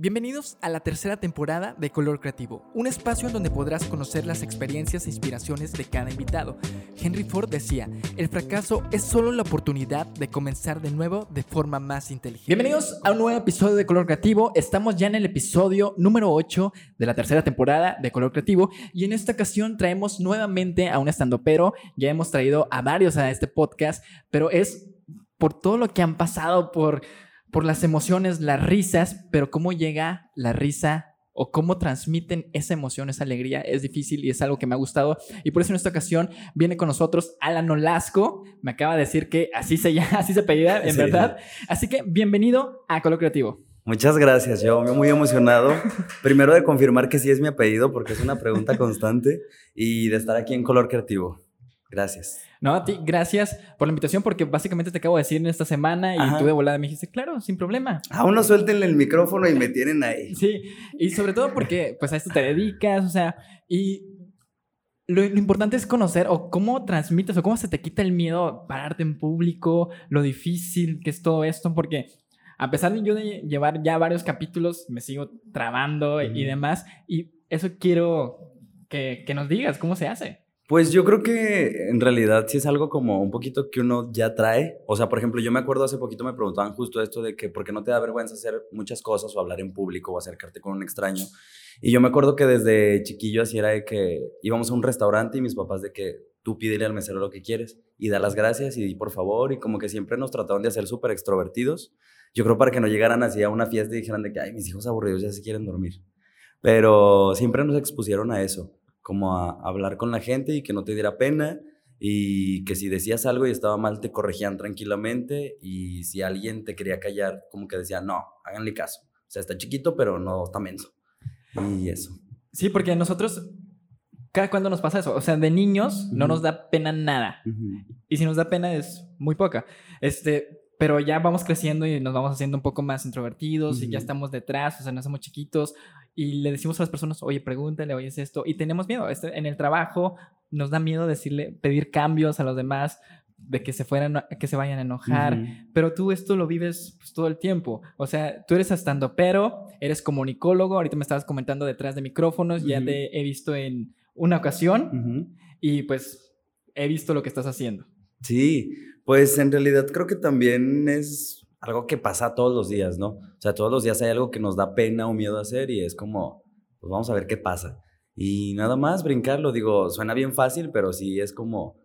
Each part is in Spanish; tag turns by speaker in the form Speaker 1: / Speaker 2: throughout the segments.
Speaker 1: Bienvenidos a la tercera temporada de Color Creativo, un espacio en donde podrás conocer las experiencias e inspiraciones de cada invitado. Henry Ford decía, el fracaso es solo la oportunidad de comenzar de nuevo de forma más inteligente. Bienvenidos a un nuevo episodio de Color Creativo, estamos ya en el episodio número 8 de la tercera temporada de Color Creativo y en esta ocasión traemos nuevamente a un pero ya hemos traído a varios a este podcast, pero es por todo lo que han pasado, por por las emociones, las risas, pero cómo llega la risa o cómo transmiten esa emoción, esa alegría, es difícil y es algo que me ha gustado. Y por eso en esta ocasión viene con nosotros Alan Olasco. Me acaba de decir que así se llama, así se apellida, en verdad. Así que bienvenido a Color Creativo.
Speaker 2: Muchas gracias, yo muy emocionado. Primero de confirmar que sí es mi apellido, porque es una pregunta constante, y de estar aquí en Color Creativo. Gracias.
Speaker 1: No, a ti, gracias por la invitación, porque básicamente te acabo de decir en esta semana y tú de volada me dijiste, claro, sin problema.
Speaker 2: A uno suéltenle el micrófono y me tienen ahí.
Speaker 1: Sí, y sobre todo porque pues a esto te dedicas, o sea, y lo, importante es conocer o cómo transmites o cómo se te quita el miedo pararte en público, lo difícil que es todo esto, porque a pesar de yo de llevar ya varios capítulos, me sigo trabando y demás, y eso quiero que, que nos digas, ¿cómo se hace?
Speaker 2: Pues yo creo que en realidad sí es algo como un poquito que uno ya trae. O sea, por ejemplo, yo me acuerdo hace poquito me preguntaban justo esto de que por qué no te da vergüenza hacer muchas cosas o hablar en público o acercarte con un extraño. Y yo me acuerdo que desde chiquillo así era de que íbamos a un restaurante y mis papás de que tú pídele al mesero lo que quieres y da las gracias y di por favor y como que siempre nos trataban de hacer súper extrovertidos. Yo creo para que no llegaran así a una fiesta y dijeran de que, ay, mis hijos aburridos ya se quieren dormir. Pero siempre nos expusieron a eso como a hablar con la gente y que no te diera pena y que si decías algo y estaba mal te corregían tranquilamente y si alguien te quería callar como que decía no, háganle caso. O sea, está chiquito pero no está menso. Y eso.
Speaker 1: Sí, porque nosotros cada cuando nos pasa eso, o sea, de niños no nos da pena nada. Y si nos da pena es muy poca. Este, pero ya vamos creciendo y nos vamos haciendo un poco más introvertidos y ya estamos detrás, o sea, no somos chiquitos y le decimos a las personas, oye, pregúntale, oye, es esto, y tenemos miedo. Este, en el trabajo nos da miedo decirle, pedir cambios a los demás, de que se fueran, que se vayan a enojar, pero tú esto lo vives pues, todo el tiempo. O sea, tú eres estando pero, eres comunicólogo, ahorita me estabas comentando detrás de micrófonos, ya te he visto en una ocasión y pues he visto lo que estás haciendo.
Speaker 2: Sí, pues en realidad creo que también es algo que pasa todos los días, ¿no? O sea, todos los días hay algo que nos da pena o miedo hacer y es como, pues vamos a ver qué pasa. Y nada más brincarlo, digo, suena bien fácil, pero sí es como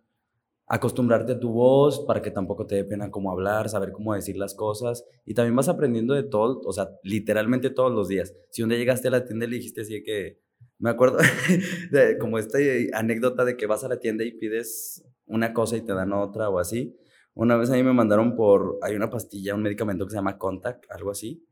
Speaker 2: acostumbrarte a tu voz para que tampoco te dé pena cómo hablar, saber cómo decir las cosas y también vas aprendiendo de todo, o sea, literalmente todos los días. Si un día llegaste a la tienda y le dijiste así que, me acuerdo de, como esta anécdota de que vas a la tienda y pides una cosa y te dan otra o así, una vez a mí me mandaron por, hay una pastilla, un medicamento que se llama Contact, algo así.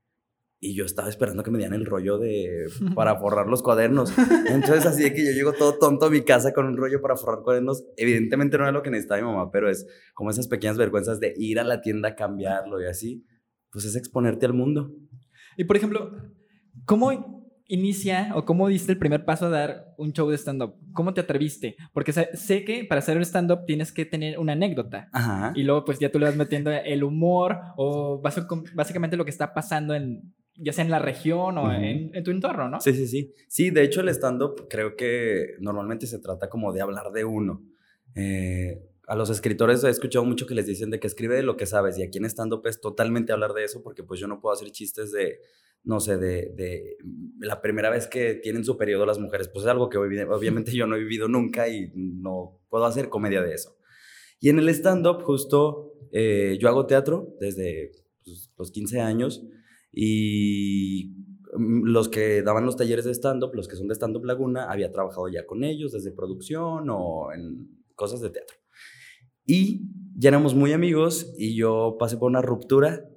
Speaker 2: Y yo estaba esperando que me dieran el rollo de, para forrar los cuadernos. Entonces así de que yo llego todo tonto a mi casa con un rollo para forrar cuadernos. Evidentemente no era lo que necesitaba mi mamá, pero es como esas pequeñas vergüenzas de ir a la tienda a cambiarlo y así. Pues es exponerte al mundo.
Speaker 1: Y por ejemplo, ¿cómo inicia o cómo diste el primer paso a dar un show de stand-up? ¿Cómo te atreviste? Porque sé, que para hacer un stand-up tienes que tener una anécdota. Ajá. Y luego pues ya tú le vas metiendo el humor o básicamente lo que está pasando en, ya sea en la región o en, tu entorno, ¿no?
Speaker 2: Sí, sí, sí. Sí, de hecho el stand-up creo que normalmente se trata como de hablar de uno. Eh, a los escritores he escuchado mucho que les dicen de que escribe de lo que sabes y aquí en stand-up es totalmente hablar de eso porque pues yo no puedo hacer chistes de no sé, de, la primera vez que tienen su periodo las mujeres, pues es algo que obviamente yo no he vivido nunca y no puedo hacer comedia de eso. Y en el stand-up, justo, eh, yo hago teatro desde pues, los 15 años y los que daban los talleres de stand-up, los que son de stand-up Laguna, había trabajado ya con ellos desde producción o en cosas de teatro. Y ya éramos muy amigos y yo pasé por una ruptura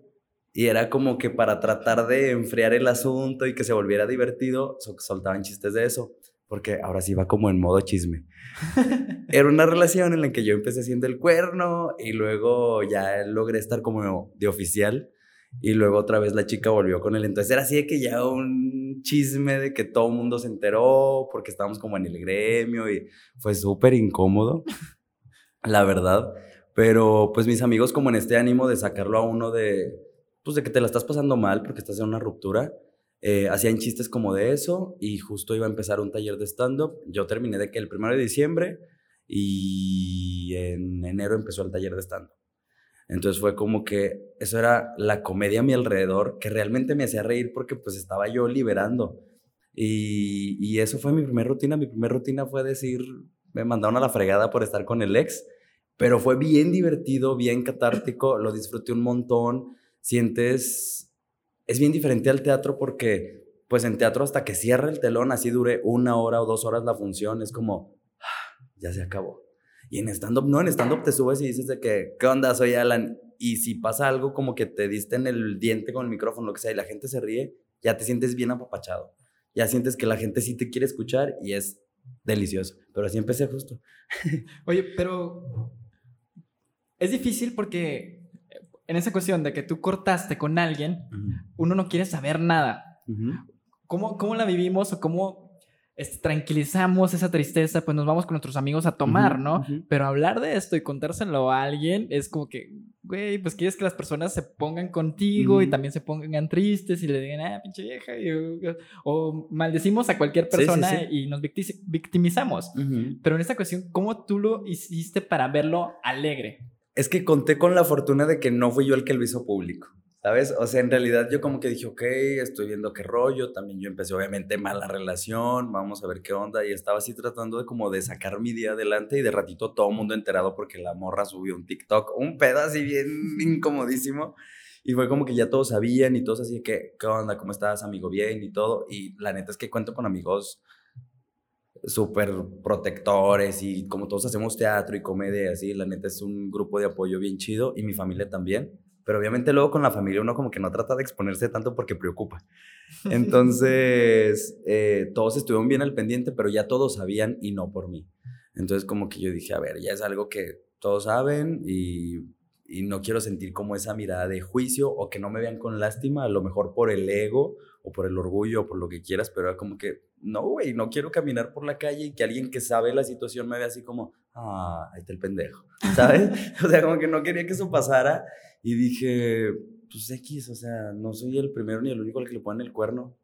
Speaker 2: y era como que para tratar de enfriar el asunto y que se volviera divertido, soltaban chistes de eso, porque ahora sí va como en modo chisme. Era una relación en la que yo empecé siendo el cuerno y luego ya logré estar como de oficial y luego otra vez la chica volvió con él. Entonces era así de que ya un chisme de que todo el mundo se enteró porque estábamos como en el gremio y fue súper incómodo, la verdad. Pero pues mis amigos como en este ánimo de sacarlo a uno de pues de que te la estás pasando mal porque estás en una ruptura, eh, hacían chistes como de eso y justo iba a empezar un taller de stand-up. Yo terminé de que el primero de diciembre y en enero empezó el taller de stand-up. Entonces fue como que eso era la comedia a mi alrededor que realmente me hacía reír porque pues estaba yo liberando. Y, y eso fue mi primera rutina. Mi primera rutina fue decir, me mandaron a la fregada por estar con el ex, pero fue bien divertido, bien catártico, lo disfruté un montón. Sientes, es bien diferente al teatro porque pues en teatro hasta que cierra el telón, así dure una hora o dos horas la función, es como, ah, ya se acabó. Y en stand-up, no, en stand-up te subes y dices de que, ¿qué onda? Soy Alan. Y si pasa algo como que te diste en el diente con el micrófono, lo que sea, y la gente se ríe, ya te sientes bien apapachado. Ya sientes que la gente sí te quiere escuchar y es delicioso. Pero así empecé justo.
Speaker 1: Oye, pero es difícil porque en esa cuestión de que tú cortaste con alguien, uno no quiere saber nada. ¿Cómo, ¿Cómo la vivimos o cómo este, tranquilizamos esa tristeza, pues nos vamos con nuestros amigos a tomar, ¿no? Pero hablar de esto y contárselo a alguien es como que, güey, pues quieres que las personas se pongan contigo y también se pongan tristes y le digan, ah, pinche vieja, o maldecimos a cualquier persona y nos victimizamos. Pero en esta cuestión, ¿cómo tú lo hiciste para verlo alegre?
Speaker 2: Es que conté con la fortuna de que no fui yo el que lo hizo público. ¿Sabes? O sea, en realidad yo como que dije, ok, estoy viendo qué rollo. También yo empecé obviamente mala relación, vamos a ver qué onda. Y estaba así tratando de como de sacar mi día adelante y de ratito todo el mundo enterado porque la morra subió un TikTok, un pedo así bien incomodísimo. Y fue como que ya todos sabían y todos así que, ¿qué onda? ¿Cómo estás, amigo? Bien y todo. Y la neta es que cuento con amigos súper protectores y como todos hacemos teatro y comedia así, la neta es un grupo de apoyo bien chido y mi familia también pero obviamente luego con la familia uno como que no trata de exponerse tanto porque preocupa. Entonces, eh, todos estuvieron bien al pendiente, pero ya todos sabían y no por mí. Entonces, como que yo dije, a ver, ya es algo que todos saben y, y no quiero sentir como esa mirada de juicio o que no me vean con lástima, a lo mejor por el ego o por el orgullo o por lo que quieras, pero era como que, no, güey, no quiero caminar por la calle y que alguien que sabe la situación me vea así como, ah, ahí está el pendejo, ¿sabes? o sea, como que no quería que eso pasara y dije, pues X, o sea, no soy el primero ni el único al que le ponen el cuerno,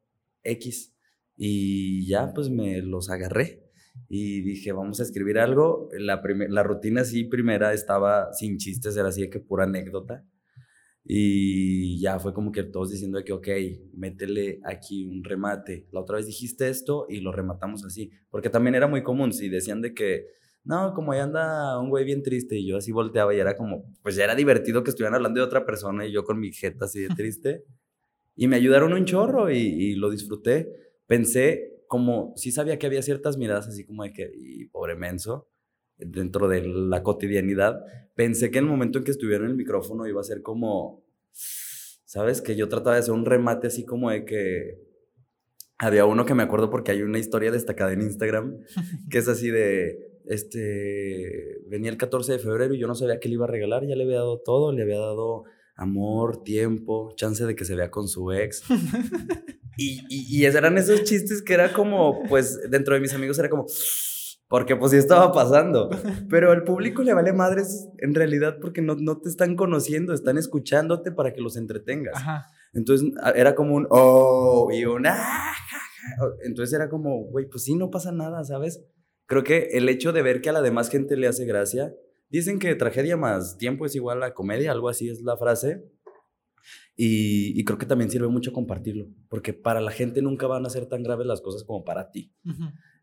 Speaker 2: X. Y ya, pues me los agarré y dije, vamos a escribir algo. La, la rutina sí primera estaba sin chistes, era así de que pura anécdota. Y ya fue como que todos diciendo que, ok, métele aquí un remate. La otra vez dijiste esto y lo rematamos así. Porque también era muy común, si decían de que no, como ahí anda un güey bien triste y yo así volteaba y era como, pues ya era divertido que estuvieran hablando de otra persona y yo con mi jeta así de triste. y me ayudaron un chorro y, lo disfruté. Pensé como, sí sabía que había ciertas miradas así como de que, y pobre menso, dentro de la cotidianidad. Pensé que en el momento en que estuviera en el micrófono iba a ser como, ¿sabes? Que yo trataba de hacer un remate así como de que había uno que me acuerdo porque hay una historia destacada en Instagram que es así de este, venía el 14 de febrero y yo no sabía qué le iba a regalar, ya le había dado todo, le había dado amor, tiempo, chance de que se vea con su ex. y, y, eran esos chistes que era como, pues dentro de mis amigos era como, porque pues sí estaba pasando. Pero al público le vale madres en realidad porque no, no te están conociendo, están escuchándote para que los entretengas. Entonces era como un, oh, y un, ah, entonces era como, güey, pues sí, no pasa nada, ¿sabes? creo que el hecho de ver que a la demás gente le hace gracia, dicen que tragedia más tiempo es igual a comedia, algo así es la frase. Y, creo que también sirve mucho compartirlo, porque para la gente nunca van a ser tan graves las cosas como para ti.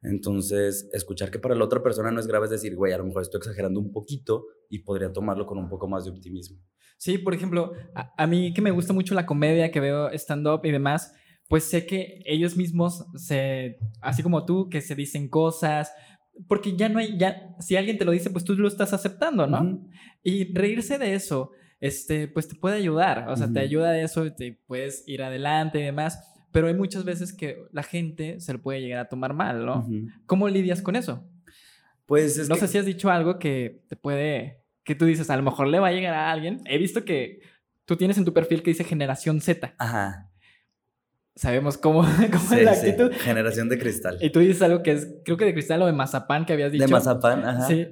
Speaker 2: Entonces, escuchar que para la otra persona no es grave es decir, güey, a lo mejor estoy exagerando un poquito y podría tomarlo con un poco más de optimismo.
Speaker 1: Sí, por ejemplo, a, a mí que me gusta mucho la comedia, que veo stand-up y demás, pues sé que ellos mismos se, así como tú, que se dicen cosas, porque ya no hay, ya, si alguien te lo dice, pues tú lo estás aceptando, ¿no? Y reírse de eso, este, pues te puede ayudar, o sea, te ayuda de eso, te puedes ir adelante y demás, pero hay muchas veces que la gente se lo puede llegar a tomar mal, ¿no? ¿Cómo lidias con eso?
Speaker 2: Pues es
Speaker 1: No sé si has dicho algo que te puede, que tú dices, a lo mejor le va a llegar a alguien. He visto que tú tienes en tu perfil que dice generación Z.
Speaker 2: Ajá
Speaker 1: sabemos cómo, cómo es la actitud.
Speaker 2: Generación de cristal.
Speaker 1: Y tú dices algo que es, creo que de cristal o de mazapán que habías dicho.
Speaker 2: De mazapán, ajá.
Speaker 1: Sí.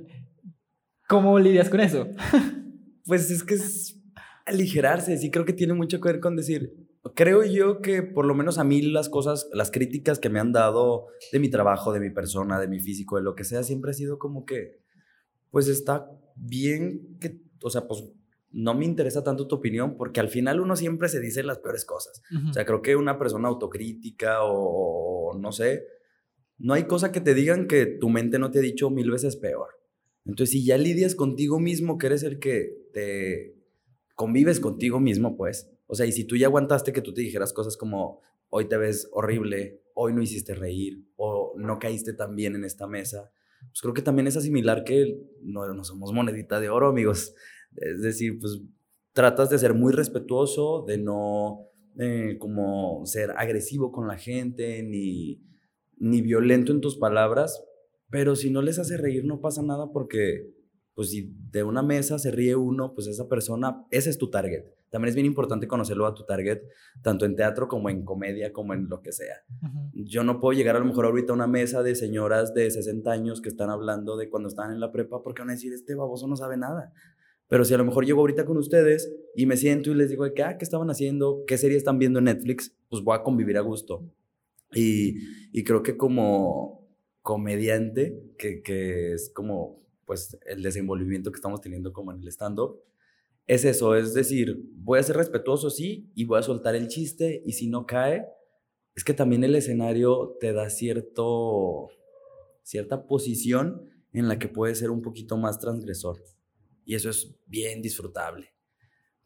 Speaker 1: ¿Cómo lidias con eso?
Speaker 2: pues es que es aligerarse, sí creo que tiene mucho que ver con decir, creo yo que por lo menos a mí las cosas, las críticas que me han dado de mi trabajo, de mi persona, de mi físico, de lo que sea, siempre ha sido como que, pues está bien que, o sea, pues no me interesa tanto tu opinión porque al final uno siempre se dice las peores cosas. O sea, creo que una persona autocrítica o, no sé, no hay cosa que te digan que tu mente no te ha dicho mil veces peor. Entonces, si ya lidias contigo mismo, que eres el que te convives contigo mismo, pues, o sea, y si tú ya aguantaste que tú te dijeras cosas como, hoy te ves horrible, hoy no hiciste reír, o no caíste tan bien en esta mesa, pues creo que también es asimilar que no, no somos monedita de oro, amigos. Es decir, pues tratas de ser muy respetuoso, de no eh, como ser agresivo con la gente, ni, ni violento en tus palabras, pero si no les hace reír no pasa nada porque, pues si de una mesa se ríe uno, pues esa persona, ese es tu target. También es bien importante conocerlo a tu target, tanto en teatro como en comedia, como en lo que sea. Yo no puedo llegar a lo mejor ahorita a una mesa de señoras de 60 años que están hablando de cuando estaban en la prepa, porque van a decir, este baboso no sabe nada. Pero si a lo mejor llego ahorita con ustedes y me siento y les digo, ¿qué, ah, ¿qué estaban haciendo? ¿Qué serie están viendo en Netflix? Pues voy a convivir a gusto. Y, y creo que como comediante, que, que es como pues el desenvolvimiento que estamos teniendo como en el stand-up, es eso, es decir, voy a ser respetuoso, sí, y voy a soltar el chiste, y si no cae, es que también el escenario te da cierto, cierta posición en la que puedes ser un poquito más transgresor. Y eso es bien disfrutable.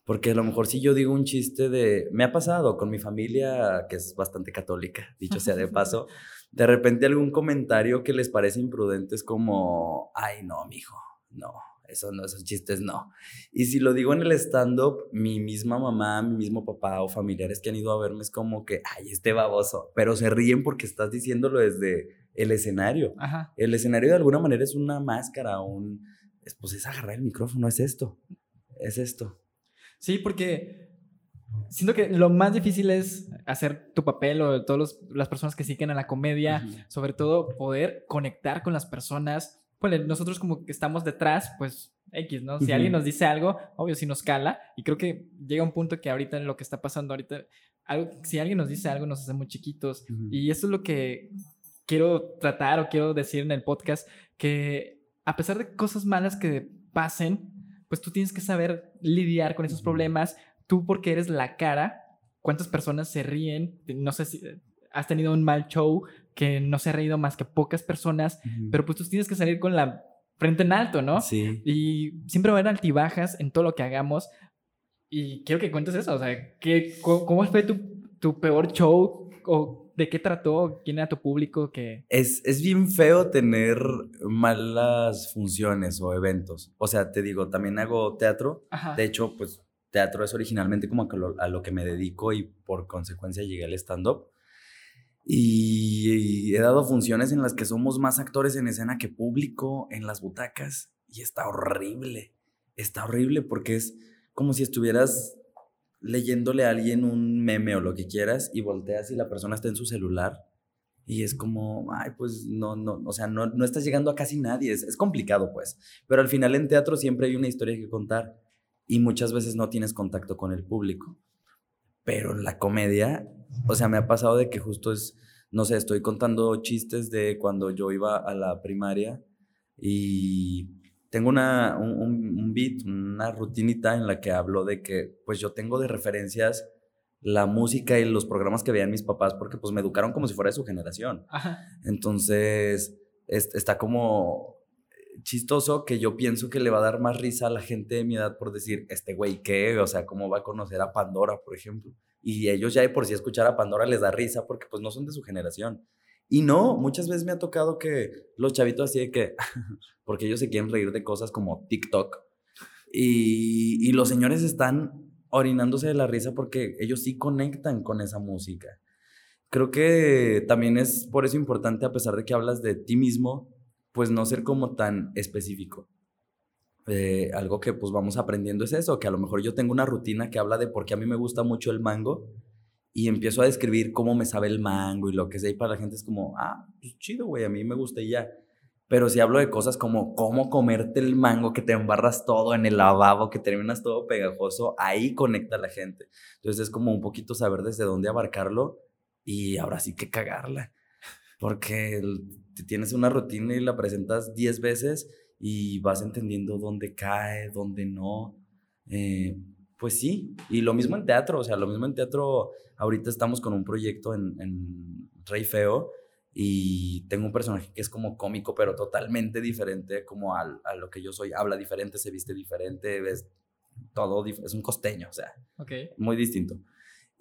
Speaker 2: Porque a lo mejor si yo digo un chiste de... Me ha pasado con mi familia, que es bastante católica, dicho sea de paso, de repente algún comentario que les parece imprudente es como, ay, no, mijo, no, eso no, esos chistes no. Y si lo digo en el stand-up, mi misma mamá, mi mismo papá o familiares que han ido a verme es como que, ay, este baboso, pero se ríen porque estás diciéndolo desde el escenario. El escenario de alguna manera es una máscara, un pues es agarrar el micrófono, es esto, es esto.
Speaker 1: Sí, porque siento que lo más difícil es hacer tu papel o todas las personas que siguen a la comedia, sobre todo poder conectar con las personas. Pues nosotros como que estamos detrás, pues X, ¿no? Si alguien nos dice algo, obvio, si nos cala. Y creo que llega un punto que ahorita lo que está pasando ahorita, algo, si alguien nos dice algo, nos hace muy chiquitos. Y eso es lo que quiero tratar o quiero decir en el podcast, que a pesar de cosas malas que pasen, pues tú tienes que saber lidiar con esos problemas. Tú porque eres la cara, cuántas personas se ríen, no sé si eh, has tenido un mal show que no se ha reído más que pocas personas, pero pues tú tienes que salir con la frente en alto, ¿no?
Speaker 2: Sí.
Speaker 1: Y siempre va a haber altibajas en todo lo que hagamos. Y quiero que cuentes eso, o sea, ¿qué, ¿cómo fue tu, tu peor show? ¿O ¿De qué trató? ¿Quién era tu público? que
Speaker 2: Es, es bien feo tener malas funciones o eventos. O sea, te digo, también hago teatro. De hecho, pues teatro es originalmente como a lo, que me dedico y por consecuencia llegué al stand-up. Y, he dado funciones en las que somos más actores en escena que público en las butacas y está horrible. Está horrible porque es como si estuvieras leyéndole a alguien un meme o lo que quieras y volteas y la persona está en su celular y es como, ay, pues no, no, o sea, no, no estás llegando a casi nadie, es, es complicado pues, pero al final en teatro siempre hay una historia que contar y muchas veces no tienes contacto con el público, pero en la comedia, o sea, me ha pasado de que justo es, no sé, estoy contando chistes de cuando yo iba a la primaria y tengo una, un, un, beat, una rutinita en la que hablo de que pues yo tengo de referencias la música y los programas que veían mis papás porque pues me educaron como si fuera de su generación. Entonces está como chistoso que yo pienso que le va a dar más risa a la gente de mi edad por decir, este güey, ¿qué? O sea, ¿cómo va a conocer a Pandora, por ejemplo? Y ellos ya de por sí escuchar a Pandora les da risa porque pues no son de su generación. Y no, muchas veces me ha tocado que los chavitos así de que, porque ellos se quieren reír de cosas como TikTok. Y, y los señores están orinándose de la risa porque ellos sí conectan con esa música. Creo que también es por eso importante, a pesar de que hablas de ti mismo, pues no ser como tan específico. Eh, algo que pues vamos aprendiendo es eso, que a lo mejor yo tengo una rutina que habla de por qué a mí me gusta mucho el mango y empiezo a describir cómo me sabe el mango y lo que sea, y para la gente es como, ah, pues chido, güey, a mí me gusta y ya. pero si hablo de cosas como cómo comerte el mango, que te embarras todo en el lavabo, que terminas todo pegajoso, ahí conecta la gente. Entonces es como un poquito saber desde dónde abarcarlo y ahora sí que cagarla. Porque tienes una rutina y la presentas 10 veces y vas entendiendo dónde cae, dónde no. Eh, pues sí, y lo mismo en teatro, o sea, lo mismo en teatro, ahorita estamos con un proyecto en, en Rey Feo y tengo un personaje que es como cómico, pero totalmente diferente como a lo que yo soy. Habla diferente, se viste diferente, ves todo, es un costeño, o sea, muy distinto.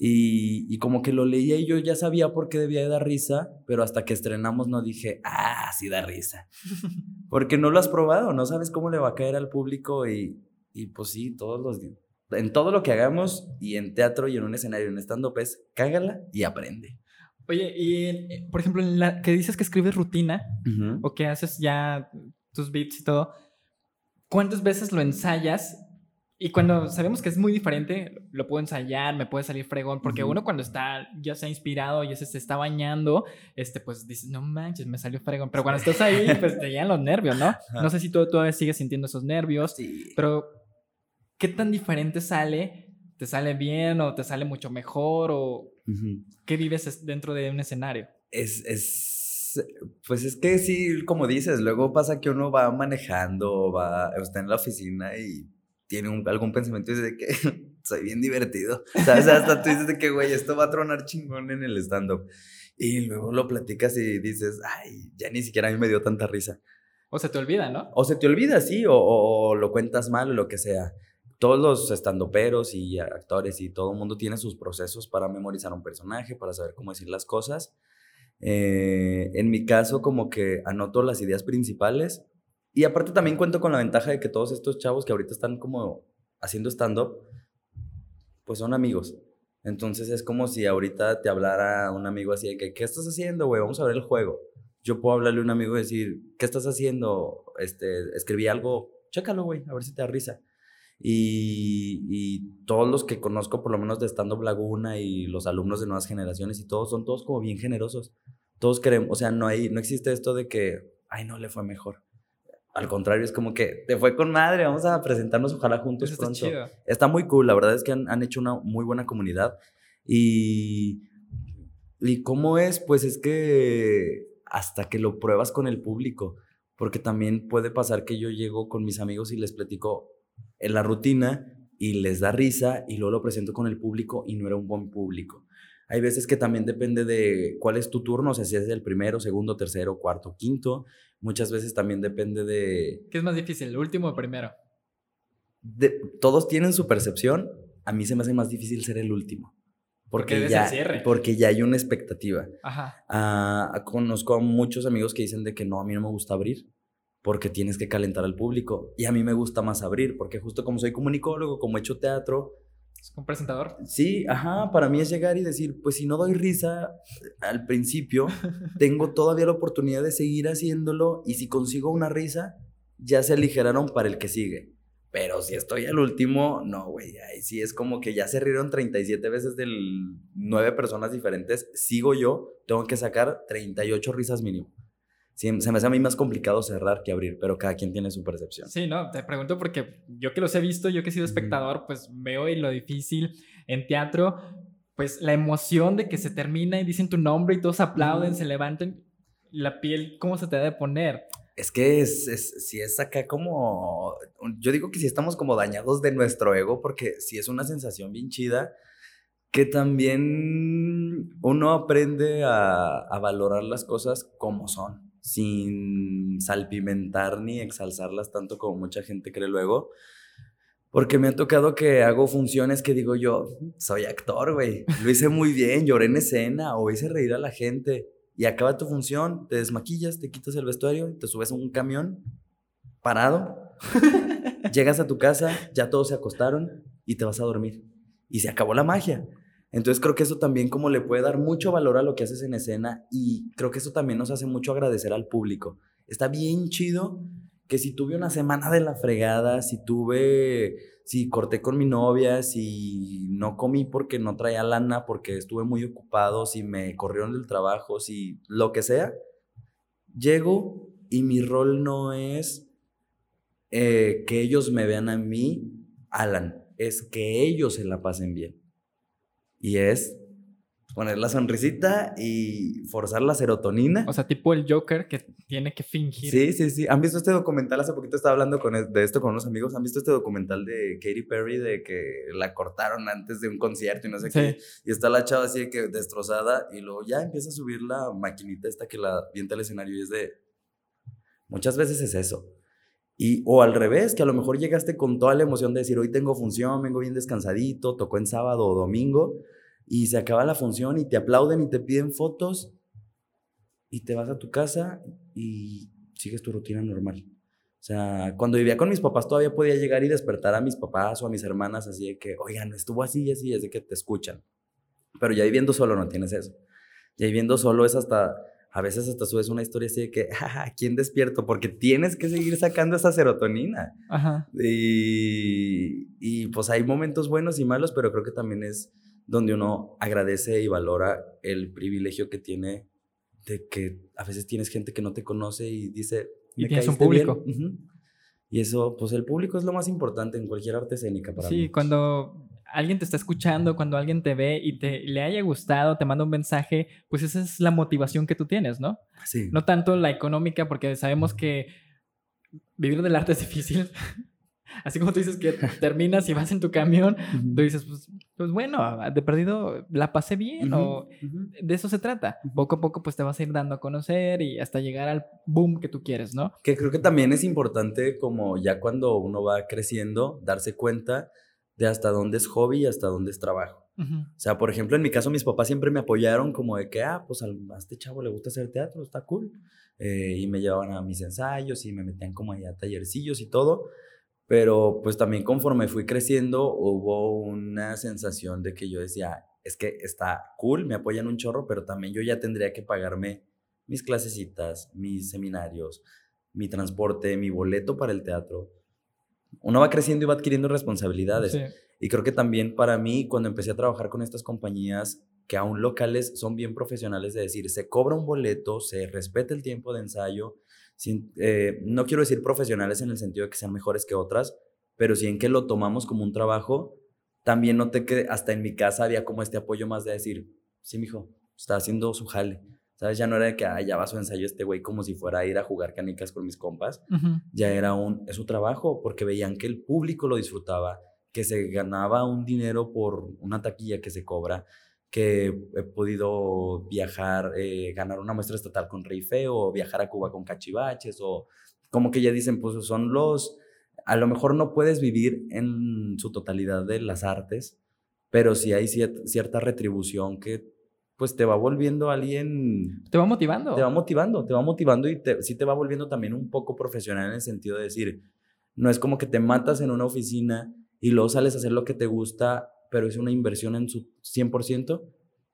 Speaker 2: Y, y, como que lo leía y yo ya sabía por qué debía de dar risa, pero hasta que estrenamos no dije, ah, sí da risa. Porque no lo has probado, no sabes cómo le va a caer al público y, y pues sí, todos los en todo lo que hagamos y en teatro y en un escenario, en stand-up es cágala y aprende.
Speaker 1: Oye, y eh, por ejemplo, en la que dices que escribes rutina o que haces ya tus beats y todo, ¿cuántas veces lo ensayas? Y cuando sabemos que es muy diferente, lo puedo ensayar, me puede salir fregón, porque uno cuando está, ya se ha inspirado, ya se, está bañando, este, pues dice, no manches, me salió fregón. Pero cuando estás ahí, pues te llegan los nervios, ¿no? No sé si tú todavía sigues sintiendo esos nervios, pero ¿qué tan diferente sale? ¿Te sale bien o te sale mucho mejor? ¿O qué vives dentro de un escenario?
Speaker 2: Es, es, pues es que sí, como dices, luego pasa que uno va manejando, va, está en la oficina y tiene algún pensamiento y dice que soy bien divertido. ¿Sabes? Hasta tú dices de que, güey, esto va a tronar chingón en el stand-up. Y luego lo platicas y dices, ay, ya ni siquiera a mí me dio tanta risa.
Speaker 1: O se te olvida, ¿no?
Speaker 2: O se te olvida, sí, o, o lo cuentas mal o lo que sea todos los estandoperos y actores y todo el mundo tiene sus procesos para memorizar un personaje, para saber cómo decir las cosas. Eh, en mi caso, como que anoto las ideas principales y aparte también cuento con la ventaja de que todos estos chavos que ahorita están como haciendo stand-up, pues son amigos. Entonces es como si ahorita te hablara un amigo así de que, ¿qué estás haciendo, güey? Vamos a ver el juego. Yo puedo hablarle a un amigo y decir, ¿qué estás haciendo? Este, escribí algo, chécalo, güey, a ver si te da risa. Y, todos los que conozco, por lo menos de Stand Laguna y los alumnos de nuevas generaciones y todos, son todos como bien generosos. Todos queremos, o sea, no, hay, no existe esto de que, ay, no le fue mejor. Al contrario, es como que te fue con madre, vamos a presentarnos ojalá juntos
Speaker 1: pronto. Está,
Speaker 2: está muy cool, la verdad es que han, han, hecho una muy buena comunidad. Y, y cómo es, pues es que hasta que lo pruebas con el público, porque también puede pasar que yo llego con mis amigos y les platico, en la rutina y les da risa y luego lo presento con el público y no era un buen público. Hay veces que también depende de cuál es tu turno, o sea, si es el primero, segundo, tercero, cuarto, quinto. Muchas veces también depende de...
Speaker 1: ¿Qué es más difícil, el último o primero?
Speaker 2: De, todos tienen su percepción. A mí se me hace más difícil ser el último. Porque, ya, porque ya hay una expectativa.
Speaker 1: Ajá.
Speaker 2: Ah, conozco a muchos amigos que dicen de que no, a mí no me gusta abrir porque tienes que calentar al público. Y a mí me gusta más abrir, porque justo como soy comunicólogo, como he hecho teatro.
Speaker 1: ¿Es un presentador?
Speaker 2: Sí, ajá, para mí es llegar y decir, pues si no doy risa al principio, tengo todavía la oportunidad de seguir haciéndolo y si consigo una risa, ya se aligeraron para el que sigue. Pero si estoy al último, no, güey, ahí sí es como que ya se rieron 37 veces de nueve personas diferentes, sigo yo, tengo que sacar 38 risas mínimo se me hace a mí más complicado cerrar que abrir, pero cada quien tiene su percepción.
Speaker 1: Sí, no, te pregunto porque yo que los he visto, yo que he sido espectador, pues veo y lo difícil en teatro, pues la emoción de que se termina y dicen tu nombre y todos aplauden, se levantan, la piel, ¿cómo se te debe poner?
Speaker 2: Es que es, es, si es acá como, yo digo que si estamos como dañados de nuestro ego, porque si es una sensación bien chida, que también uno aprende a, a valorar las cosas como son sin salpimentar ni exalzarlas tanto como mucha gente cree luego. Porque me ha tocado que hago funciones que digo yo, soy actor, güey. Lo hice muy bien, lloré en escena o hice reír a la gente. Y acaba tu función, te desmaquillas, te quitas el vestuario, te subes a un camión parado, llegas a tu casa, ya todos se acostaron y te vas a dormir. Y se acabó la magia. Entonces creo que eso también como le puede dar mucho valor a lo que haces en escena y creo que eso también nos hace mucho agradecer al público. Está bien chido que si tuve una semana de la fregada, si tuve, si corté con mi novia, si no comí porque no traía lana, porque estuve muy ocupado, si me corrieron del trabajo, si lo que sea, llego y mi rol no es eh, que ellos me vean a mí, Alan, es que ellos se la pasen bien. Y es poner la sonrisita y forzar la serotonina.
Speaker 1: O sea, tipo el Joker que tiene que fingir.
Speaker 2: Sí, sí, sí. ¿Han visto este documental? Hace poquito estaba hablando con, e, de esto con unos amigos. ¿Han visto este documental de Katy Perry de que la cortaron antes de un concierto y no sé qué? Y está la chava así de que destrozada y luego ya empieza a subir la maquinita esta que la vienta al escenario y es de... Muchas veces es eso. Y, o al revés, que a lo mejor llegaste con toda la emoción de decir, hoy tengo función, vengo bien descansadito, tocó en sábado o domingo, y se acaba la función y te aplauden y te piden fotos, y te vas a tu casa y sigues tu rutina normal. O sea, cuando vivía con mis papás todavía podía llegar y despertar a mis papás o a mis hermanas así de que, oigan, estuvo así y así, es de que te escuchan. Pero ya viviendo solo no tienes eso. Ya viviendo solo es hasta a veces hasta subes una historia así de que, jaja, ¿quién despierto? Porque tienes que seguir sacando esa serotonina. Ajá. Y, y pues hay momentos buenos y malos, pero creo que también es donde uno agradece y valora el privilegio que tiene de que a veces tienes gente que no te conoce y dice,
Speaker 1: y tienes un público.
Speaker 2: Y eso, pues el público es lo más importante en cualquier arte escénica para mí.
Speaker 1: Sí, cuando alguien te está escuchando, cuando alguien te ve y te le haya gustado, te manda un mensaje, pues esa es la motivación que tú tienes, ¿no?
Speaker 2: Sí.
Speaker 1: No tanto la económica, porque sabemos que vivir del arte es difícil. Así como tú dices que terminas y vas en tu camión, tú dices, pues, pues, bueno, de perdido la pasé bien o de eso se trata. Poco a poco pues te vas a ir dando a conocer y hasta llegar al boom que tú quieres, ¿no?
Speaker 2: Que creo que también es importante como ya cuando uno va creciendo, darse cuenta de hasta dónde es hobby y hasta dónde es trabajo. O sea, por ejemplo, en mi caso, mis papás siempre me apoyaron como de que, ah, pues a este chavo le gusta hacer teatro, está cool. Eh, y me llevaban a mis ensayos y me metían como allá a tallercillos y todo. Pero pues también conforme fui creciendo, hubo una sensación de que yo decía, es que está cool, me apoyan un chorro, pero también yo ya tendría que pagarme mis clasecitas, mis seminarios, mi transporte, mi boleto para el teatro uno va creciendo y va adquiriendo responsabilidades. Y creo que también para mí, cuando empecé a trabajar con estas compañías que aún locales son bien profesionales de decir, se cobra un boleto, se respeta el tiempo de ensayo, sin, eh, no quiero decir profesionales en el sentido de que sean mejores que otras, pero sí en que lo tomamos como un trabajo, también noté que hasta en mi casa había como este apoyo más de decir, sí, mijo, está haciendo su jale. ¿Sabes? Ya no era de que, ah, ya va su ensayo este güey como si fuera a ir a jugar canicas con mis compas. Ya era un, es su trabajo, porque veían que el público lo disfrutaba, que se ganaba un dinero por una taquilla que se cobra, que he podido viajar, eh, ganar una muestra estatal con Rey Feo, o viajar a Cuba con Cachivaches, o como que ya dicen, pues son los, a lo mejor no puedes vivir en su totalidad de las artes, pero sí hay cierta retribución que pues te va volviendo alguien...
Speaker 1: Te va motivando.
Speaker 2: Te va motivando, te va motivando y te, sí te va volviendo también un poco profesional en el sentido de decir, no es como que te matas en una oficina y luego sales a hacer lo que te gusta, pero es una inversión en su 100%.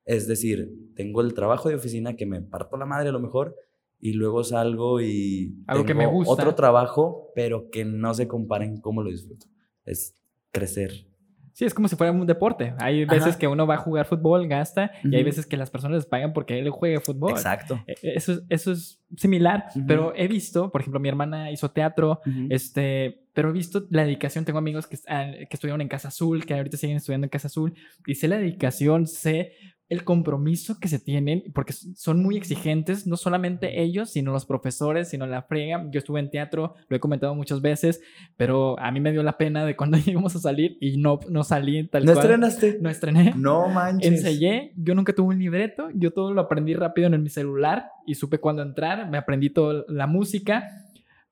Speaker 2: Es decir, tengo el trabajo de oficina que me parto la madre a lo mejor y luego salgo y
Speaker 1: Algo que me gusta.
Speaker 2: otro trabajo, pero que no se comparen cómo lo disfruto. Es crecer
Speaker 1: Sí, es como si fuera un deporte. Hay veces que uno va a jugar fútbol, gasta, y hay veces que las personas les pagan porque él juegue fútbol.
Speaker 2: Exacto.
Speaker 1: E, e, eso, eso es similar, pero he visto, por ejemplo, mi hermana hizo teatro, este, pero he visto la dedicación. Tengo amigos que, que estudiaron en Casa Azul, que ahorita siguen estudiando en Casa Azul, y sé la dedicación, sé el compromiso que se tienen, porque son muy exigentes, no solamente ellos, sino los profesores, sino la friega. Yo estuve en teatro, lo he comentado muchas veces, pero a mí me dio la pena de cuando íbamos a salir y no, no salí tal
Speaker 2: ¿No estrenaste?
Speaker 1: No estrené.
Speaker 2: No manches.
Speaker 1: Ensayé, yo nunca tuve un libreto, yo todo lo aprendí rápido en mi celular y supe cuándo entrar, me aprendí toda la música,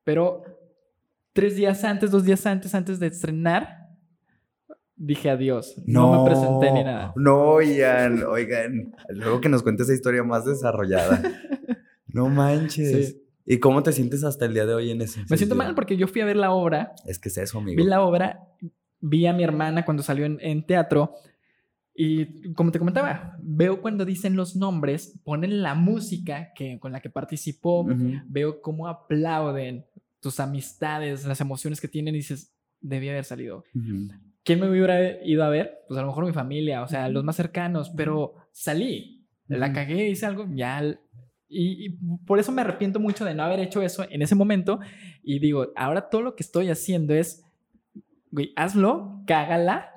Speaker 1: pero tres días antes, dos días antes, antes de estrenar, dije adiós. No, me presenté ni nada.
Speaker 2: No, oigan, oigan. Luego que nos cuentes esa historia más desarrollada. no manches. ¿Y cómo te sientes hasta el día de hoy en ese?
Speaker 1: Me siento mal porque yo fui a ver la obra.
Speaker 2: Es que es eso, amigo.
Speaker 1: Vi la obra, vi a mi hermana cuando salió en, teatro. Y como te comentaba, veo cuando dicen los nombres, ponen la música que, con la que participó, veo cómo aplauden tus amistades, las emociones que tienen y dices, debía haber salido. ¿Quién me hubiera ido a ver? Pues a lo mejor mi familia, o sea, los más cercanos, pero salí, la cagué, hice algo, ya Y, por eso me arrepiento mucho de no haber hecho eso en ese momento. Y digo, ahora todo lo que estoy haciendo es, güey, hazlo, cágala,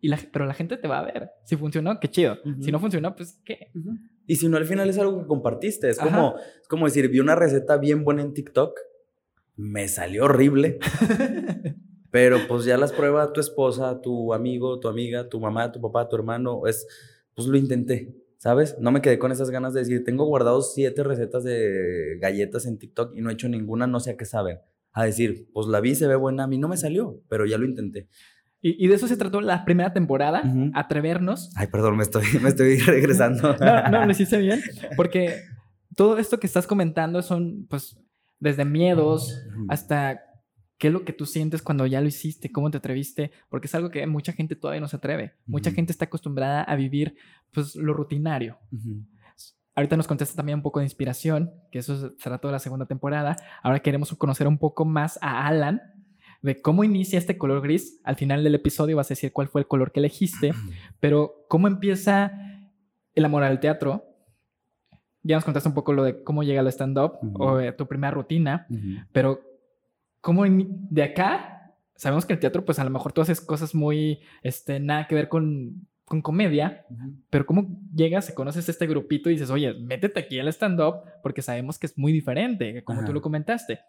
Speaker 1: y la, pero la gente te va a ver. Si funcionó, qué chido. Si no funcionó, pues qué.
Speaker 2: Y si no, al final es algo que compartiste. Es como, es como decir, vi una receta bien buena en TikTok, me salió horrible. pero pues ya las prueba tu esposa, tu amigo, tu amiga, tu mamá, tu papá, tu hermano. Es, pues lo intenté. ¿Sabes? No me quedé con esas ganas de decir, tengo guardados siete recetas de galletas en TikTok y no he hecho ninguna, no sé a qué saben. A decir, pues la vi, se ve buena, a mí no me salió, pero ya lo intenté.
Speaker 1: Y, de eso se trató la primera temporada, atrevernos.
Speaker 2: Ay, perdón, me estoy, me estoy regresando.
Speaker 1: no, no, lo hiciste bien, porque todo esto que estás comentando son, pues, desde miedos hasta qué es lo que tú sientes cuando ya lo hiciste, cómo te atreviste, porque es algo que mucha gente todavía no se atreve. Mucha gente está acostumbrada a vivir pues lo rutinario. Ahorita nos contesta también un poco de inspiración, que eso será toda la segunda temporada. Ahora queremos conocer un poco más a Alan, de cómo inicia este color gris. Al final del episodio vas a decir cuál fue el color que elegiste, pero cómo empieza el amor al teatro. Ya nos contaste un poco lo de cómo llega al stand-up o tu primera rutina, pero cómo de acá sabemos que el teatro, pues a lo mejor tú haces cosas muy, este, nada que ver con con comedia, pero ¿cómo llegas, conoces este grupito y dices, oye, métete aquí al stand-up porque sabemos que es muy diferente, como tú lo comentaste?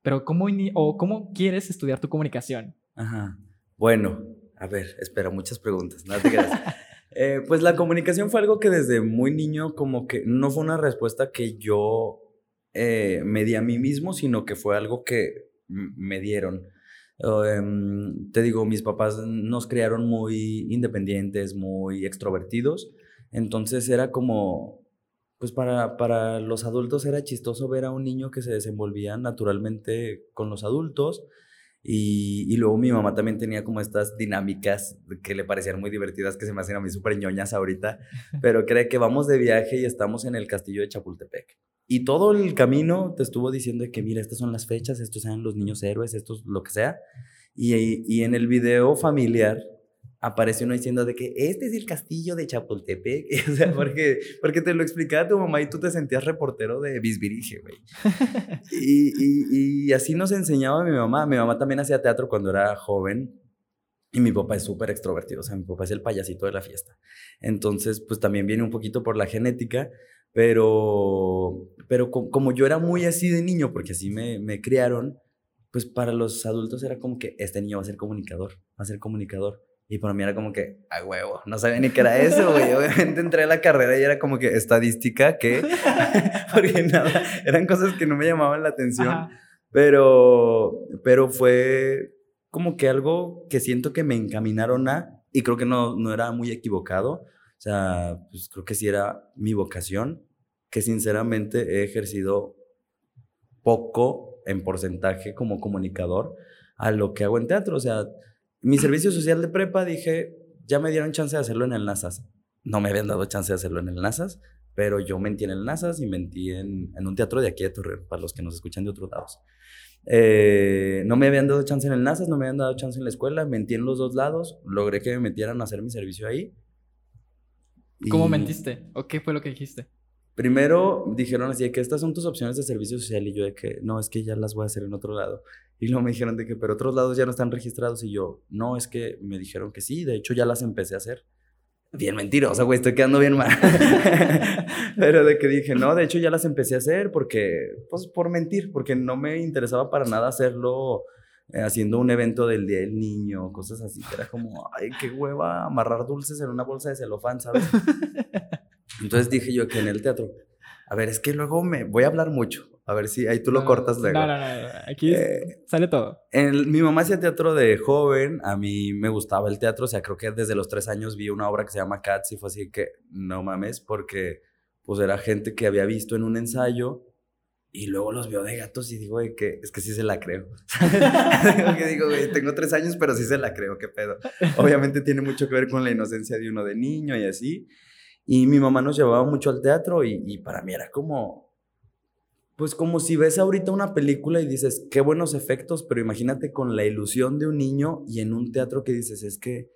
Speaker 1: Pero ¿cómo, o ¿cómo quieres estudiar tu comunicación?
Speaker 2: Ajá. Bueno, a ver, espera, muchas preguntas, no te eh, pues la comunicación fue algo que desde muy niño como que no fue una respuesta que yo eh, me di a mí mismo, sino que fue algo que me dieron. Em, te digo, mis papás nos criaron muy independientes, muy extrovertidos. Entonces era como, pues para, para los adultos era chistoso ver a un niño que se desenvolvía naturalmente con los adultos. Y, y, luego mi mamá también tenía como estas dinámicas que le parecían muy divertidas, que se me hacen a mí súper ñoñas ahorita, pero cree que vamos de viaje y estamos en el castillo de Chapultepec. Y todo el camino te estuvo diciendo que, mira, estas son las fechas, estos sean los niños héroes, estos lo que sea. Y, y en el video familiar aparece uno diciendo de que este es el castillo de Chapultepec. o sea, porque, porque te lo explicaba tu mamá y tú te sentías reportero de Bisbirige, güey. Y, y, y, así nos enseñaba mi mamá. Mi mamá también hacía teatro cuando era joven. Y mi papá es súper extrovertido, o sea, mi papá es el payasito de la fiesta. Entonces, pues también viene un poquito por la genética, pero, pero como yo era muy así de niño, porque así me, me criaron, pues para los adultos era como que este niño va a ser comunicador, va a ser comunicador. Y para mí era como que, a huevo, no sabía ni qué era eso, güey. Obviamente entré a la carrera y era como que estadística, que, porque nada, eran cosas que no me llamaban la atención. Pero, pero fue como que algo que siento que me encaminaron a, y creo que no, no era muy equivocado. O sea, pues creo que sí era mi vocación que sinceramente he ejercido poco en porcentaje como comunicador a lo que hago en teatro. O sea, mi servicio social de prepa dije, ya me dieron chance de hacerlo en el NASAS. No me habían dado chance de hacerlo en el NASAS, pero yo mentí en el NASAS y mentí en, en un teatro de aquí de Torreón, para los que nos escuchan de otros lados. Eh, no me habían dado chance en el NASAS, no me habían dado chance en la escuela, mentí en los dos lados, logré que me metieran a hacer mi servicio ahí.
Speaker 1: ¿Cómo mentiste? ¿O qué fue lo que dijiste?
Speaker 2: Primero dijeron así de que estas son tus opciones de servicio social y yo de que no, es que ya las voy a hacer en otro lado. Y luego me dijeron de que, pero otros lados ya no están registrados y yo, no, es que me dijeron que sí, de hecho ya las empecé a hacer. Bien mentirosa, güey, estoy quedando bien mal. pero de que dije, no, de hecho ya las empecé a hacer porque, pues por mentir, porque no me interesaba para nada hacerlo eh, haciendo un evento del Día del Niño, cosas así, que era como, ay, qué hueva, amarrar dulces en una bolsa de celofán, ¿sabes? Entonces dije yo que en el teatro, a ver, es que luego me voy a hablar mucho. A ver si ahí tú lo cortas luego.
Speaker 1: No, no, no, aquí eh, sale todo.
Speaker 2: mi mamá hacía teatro de joven, a mí me gustaba el teatro, o sea, creo que desde los tres años vi una obra que se llama Cats y fue así que, no mames, porque pues era gente que había visto en un ensayo y luego los veo de gatos y digo, que es que sí se la creo. que digo, güey, tengo tres años, pero sí se la creo, qué pedo. Obviamente tiene mucho que ver con la inocencia de uno de niño y así. Y mi mamá nos llevaba mucho al teatro y, para mí era como, pues como si ves ahorita una película y dices, qué buenos efectos, pero imagínate con la ilusión de un niño y en un teatro que dices, es que,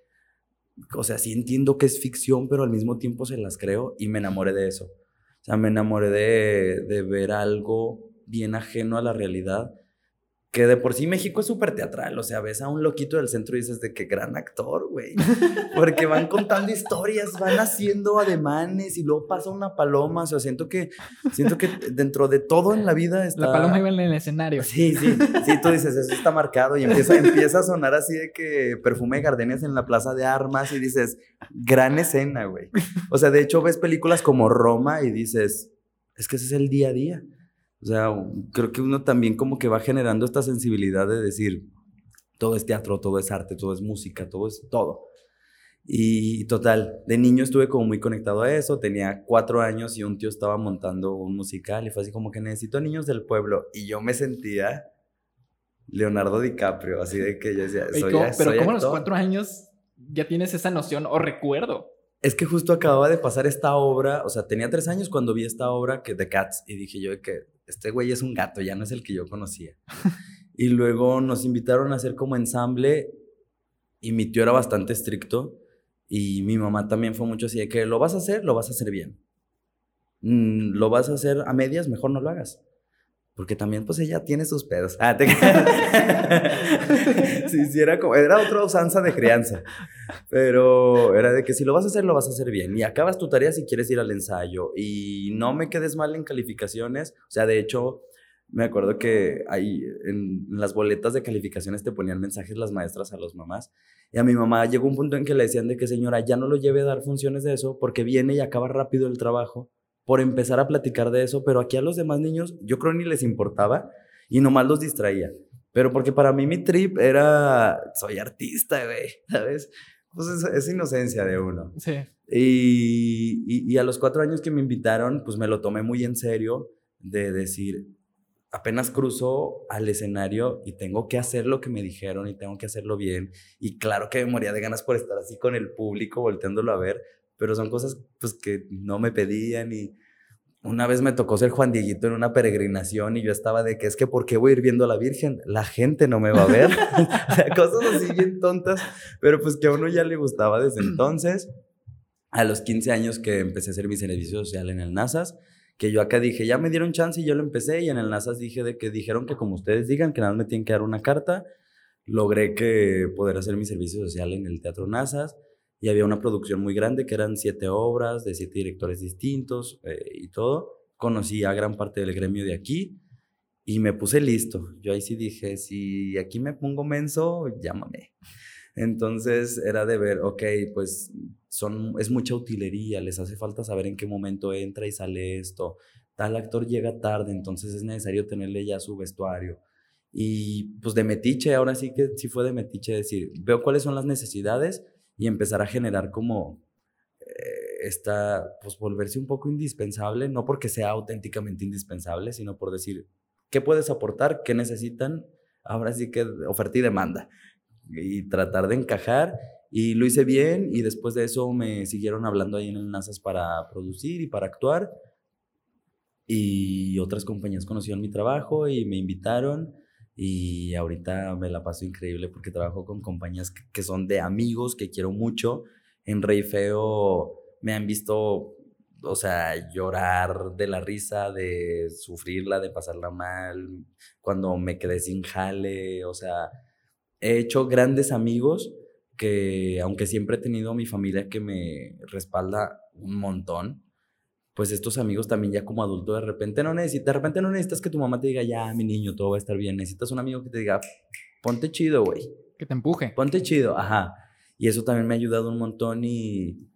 Speaker 2: o sea, sí entiendo que es ficción, pero al mismo tiempo se las creo y me enamoré de eso. O sea, me enamoré de, de ver algo bien ajeno a la realidad que de por sí México es súper teatral, o sea, ves a un loquito del centro y dices de qué gran actor, güey, porque van contando historias, van haciendo ademanes y luego pasa una paloma, o sea, siento que, siento que dentro de todo en la vida está...
Speaker 1: La paloma iba en el escenario.
Speaker 2: Sí, sí, sí, tú dices, eso está marcado y empieza, empieza a sonar así de que perfume de gardenias en la plaza de armas y dices, gran escena, güey. O sea, de hecho ves películas como Roma y dices, es que ese es el día a día. O sea, creo que uno también como que va generando esta sensibilidad de decir, todo es teatro, todo es arte, todo es música, todo es todo. Y total, de niño estuve como muy conectado a eso, tenía cuatro años y un tío estaba montando un musical y fue así como que necesito niños del pueblo y yo me sentía Leonardo DiCaprio, así de que yo decía,
Speaker 1: soy, ¿cómo, Pero ¿cómo a los cuatro años ya tienes esa noción o recuerdo?
Speaker 2: Es que justo acababa de pasar esta obra, o sea, tenía tres años cuando vi esta obra que The Cats y dije yo que este güey es un gato, ya no es el que yo conocía. y luego nos invitaron a hacer como ensamble y mi tío era bastante estricto y mi mamá también fue mucho así de que lo vas a hacer, lo vas a hacer bien. Mm, lo vas a hacer a medias, mejor no lo hagas. Porque también, pues ella tiene sus pedos. Ah, te... sí, sí, era como, era otra usanza de crianza. Pero era de que si lo vas a hacer, lo vas a hacer bien. Y acabas tu tarea si quieres ir al ensayo. Y no me quedes mal en calificaciones. O sea, de hecho, me acuerdo que ahí en las boletas de calificaciones te ponían mensajes las maestras a las mamás. Y a mi mamá llegó un punto en que le decían de que señora, ya no lo lleve a dar funciones de eso porque viene y acaba rápido el trabajo por empezar a platicar de eso, pero aquí a los demás niños yo creo ni les importaba y nomás los distraía. Pero porque para mí mi trip era, soy artista, güey, ¿sabes? Pues es, inocencia de uno.
Speaker 1: Sí.
Speaker 2: Y, y, a los cuatro años que me invitaron, pues me lo tomé muy en serio de decir, apenas cruzo al escenario y tengo que hacer lo que me dijeron y tengo que hacerlo bien. Y claro que me moría de ganas por estar así con el público, volteándolo a ver, pero son cosas pues que no me pedían y una vez me tocó ser Juan Dieguito en una peregrinación y yo estaba de que es que ¿por qué voy a ir viendo a la Virgen? La gente no me va a ver. cosas así bien tontas, pero pues que a uno ya le gustaba desde entonces. A los 15 años que empecé a hacer mi servicio social en el NASAS, que yo acá dije, ya me dieron chance y yo lo empecé y en el NASAS dije de que dijeron que como ustedes digan, que nada me tienen que dar una carta, logré que poder hacer mi servicio social en el Teatro NASAS y había una producción muy grande que eran siete obras de siete directores distintos eh, y todo. Conocí a gran parte del gremio de aquí y me puse listo. Yo ahí sí dije, si aquí me pongo menso, llámame. Entonces era de ver, ok, pues son, es mucha utilería, les hace falta saber en qué momento entra y sale esto. Tal actor llega tarde, entonces es necesario tenerle ya su vestuario. Y pues de metiche, ahora sí que sí fue de metiche decir, veo cuáles son las necesidades y empezar a generar como eh, esta, pues volverse un poco indispensable, no porque sea auténticamente indispensable, sino por decir, ¿qué puedes aportar? ¿Qué necesitan? Ahora sí que oferta y demanda. Y tratar de encajar. Y lo hice bien y después de eso me siguieron hablando ahí en el NASAS para producir y para actuar. Y otras compañías conocieron mi trabajo y me invitaron y ahorita me la paso increíble porque trabajo con compañías que, son de amigos que quiero mucho. En Rey Feo me han visto, o sea, llorar de la risa, de sufrirla, de pasarla mal, cuando me quedé sin jale, o sea, he hecho grandes amigos que aunque siempre he tenido mi familia que me respalda un montón, pues estos amigos también ya como adulto de repente no necesitas, de repente no necesitas que tu mamá te diga, ya, mi niño, todo va a estar bien. Necesitas un amigo que te diga, ponte chido, güey.
Speaker 1: Que te empuje.
Speaker 2: Ponte chido, ajá. Y eso también me ha ayudado un montón y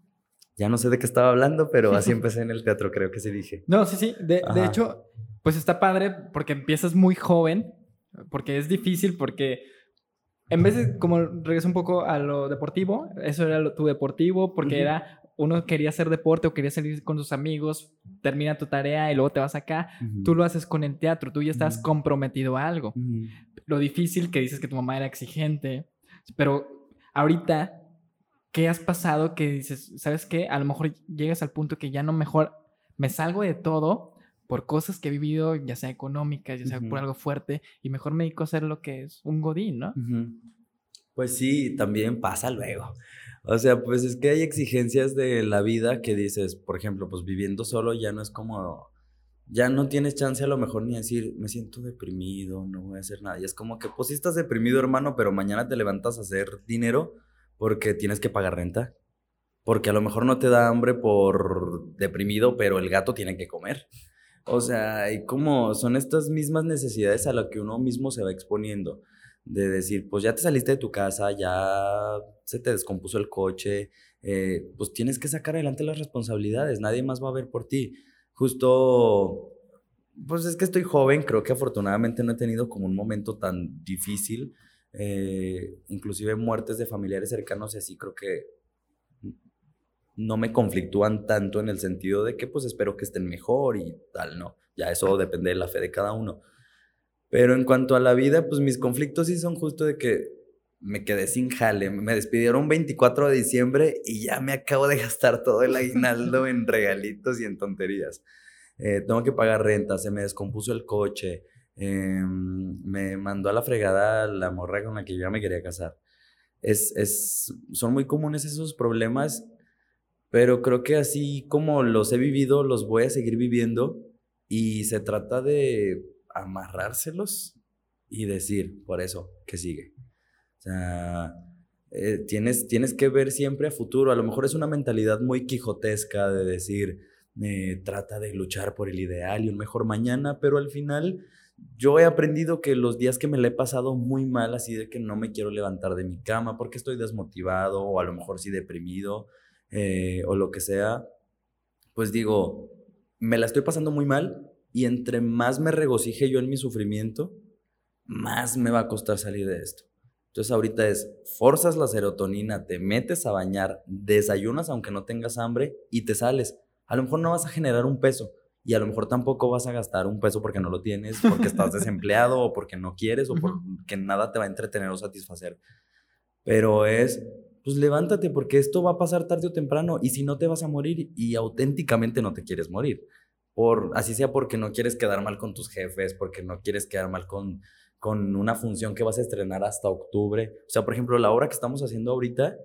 Speaker 2: ya no sé de qué estaba hablando, pero así empecé en el teatro, creo que sí dije.
Speaker 1: No, sí, sí. De, de hecho, pues está padre porque empiezas muy joven, porque es difícil, porque en vez de, como regreso un poco a lo deportivo, eso era lo, tu deportivo, porque era uno quería hacer deporte o quería salir con sus amigos, termina tu tarea y luego te vas acá, tú lo haces con el teatro, tú ya estás comprometido a algo. Lo difícil que dices que tu mamá era exigente, pero ahorita, ¿qué has pasado que dices, sabes qué? A lo mejor llegas al punto que ya no mejor me salgo de todo por cosas que he vivido, ya sea económicas, ya sea por algo fuerte, y mejor me dedico a hacer lo que es un godín, ¿no?
Speaker 2: Pues sí, también pasa luego. O sea, pues es que hay exigencias de la vida que dices, por ejemplo, pues viviendo solo ya no es como, ya no tienes chance a lo mejor ni decir, me siento deprimido, no voy a hacer nada. Y es como que, pues sí estás deprimido, hermano, pero mañana te levantas a hacer dinero porque tienes que pagar renta. Porque a lo mejor no te da hambre por deprimido, pero el gato tiene que comer. O sea, y como son estas mismas necesidades a las que uno mismo se va exponiendo de decir, pues ya te saliste de tu casa, ya se te descompuso el coche, eh, pues tienes que sacar adelante las responsabilidades, nadie más va a ver por ti. Justo, pues es que estoy joven, creo que afortunadamente no he tenido como un momento tan difícil, eh, inclusive muertes de familiares cercanos y así creo que no me conflictúan tanto en el sentido de que pues espero que estén mejor y tal, ¿no? Ya eso depende de la fe de cada uno. Pero en cuanto a la vida, pues mis conflictos sí son justo de que me quedé sin jale. Me despidieron 24 de diciembre y ya me acabo de gastar todo el aguinaldo en regalitos y en tonterías. Eh, tengo que pagar renta, se me descompuso el coche, em, me mandó a la fregada la morra con la que yo ya me quería casar. Es, es, son muy comunes esos problemas, pero creo que así como los he vivido, los voy a seguir viviendo y se trata de amarrárselos y decir, por eso, que sigue. O sea, eh, tienes, tienes que ver siempre a futuro. A lo mejor es una mentalidad muy quijotesca de decir, eh, trata de luchar por el ideal y un mejor mañana, pero al final yo he aprendido que los días que me le he pasado muy mal, así de que no me quiero levantar de mi cama porque estoy desmotivado o a lo mejor sí deprimido eh, o lo que sea, pues digo, me la estoy pasando muy mal, y entre más me regocije yo en mi sufrimiento, más me va a costar salir de esto. Entonces ahorita es, forzas la serotonina, te metes a bañar, desayunas aunque no tengas hambre y te sales. A lo mejor no vas a generar un peso y a lo mejor tampoco vas a gastar un peso porque no lo tienes, porque estás desempleado o porque no quieres o porque nada te va a entretener o satisfacer. Pero es, pues levántate porque esto va a pasar tarde o temprano y si no te vas a morir y auténticamente no te quieres morir por, así sea porque no quieres quedar mal con tus jefes, porque no quieres quedar mal con, con una función que vas a estrenar hasta octubre. O sea, por ejemplo, la obra que estamos haciendo ahorita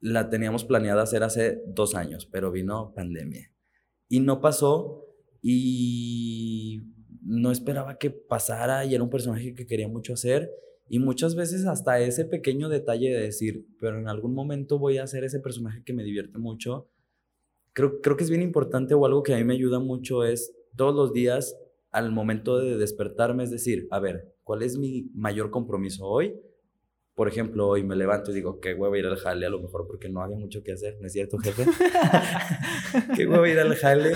Speaker 2: la teníamos planeada hacer hace dos años, pero vino pandemia. Y no pasó y no esperaba que pasara y era un personaje que quería mucho hacer. Y muchas veces hasta ese pequeño detalle de decir, pero en algún momento voy a hacer ese personaje que me divierte mucho, creo, creo que es bien importante o algo que a mí me ayuda mucho es todos los días al momento de despertarme, es decir, a ver, ¿cuál es mi mayor compromiso hoy? Por ejemplo, hoy me levanto y digo, qué huevo ir al jale, a lo mejor porque no había mucho que hacer, ¿no es cierto, jefe? qué huevo ir al jale,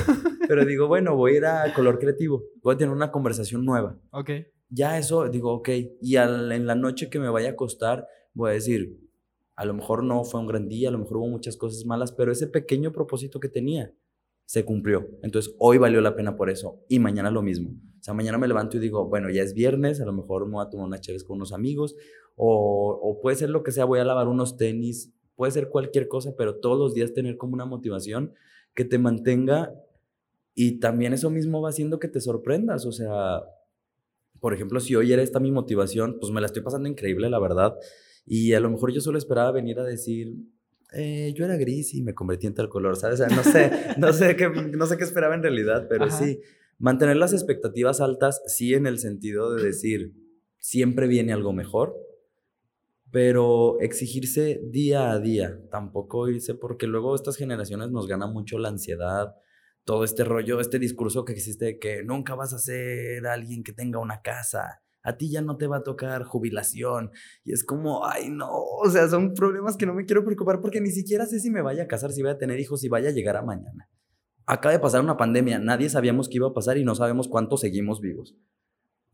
Speaker 2: pero digo, bueno, voy a ir a color creativo, voy a tener una conversación nueva.
Speaker 1: Ok.
Speaker 2: Ya eso, digo, ok, y en la noche que me vaya a acostar, voy a decir, a lo mejor no fue un gran día, a lo mejor hubo muchas cosas malas, pero ese pequeño propósito que tenía se cumplió. Entonces hoy valió la pena por eso y mañana lo mismo. O sea, mañana me levanto y digo, bueno, ya es viernes, a lo mejor me voy a tomar unas chaves con unos amigos o, o puede ser lo que sea, voy a lavar unos tenis, puede ser cualquier cosa, pero todos los días tener como una motivación que te mantenga y también eso mismo va haciendo que te sorprendas. O sea, por ejemplo, si hoy era esta mi motivación, pues me la estoy pasando increíble, la verdad. Y a lo mejor yo solo esperaba venir a decir, eh, yo era gris y me convertí en tal color, ¿sabes? no sé, no sé qué, no sé qué esperaba en realidad, pero sí, mantener las expectativas altas, sí en el sentido de decir, siempre viene algo mejor, pero exigirse día a día, tampoco irse, porque luego estas generaciones nos gana mucho la ansiedad, todo este rollo, este discurso que existe de que nunca vas a ser alguien que tenga una casa, a ti ya no te va a tocar jubilación. Y es como, ay, no, o sea, son problemas que no me quiero preocupar porque ni siquiera sé si me vaya a casar, si voy a tener hijos, si vaya a llegar a mañana. Acaba de pasar una pandemia, nadie sabíamos qué iba a pasar y no sabemos cuánto seguimos vivos.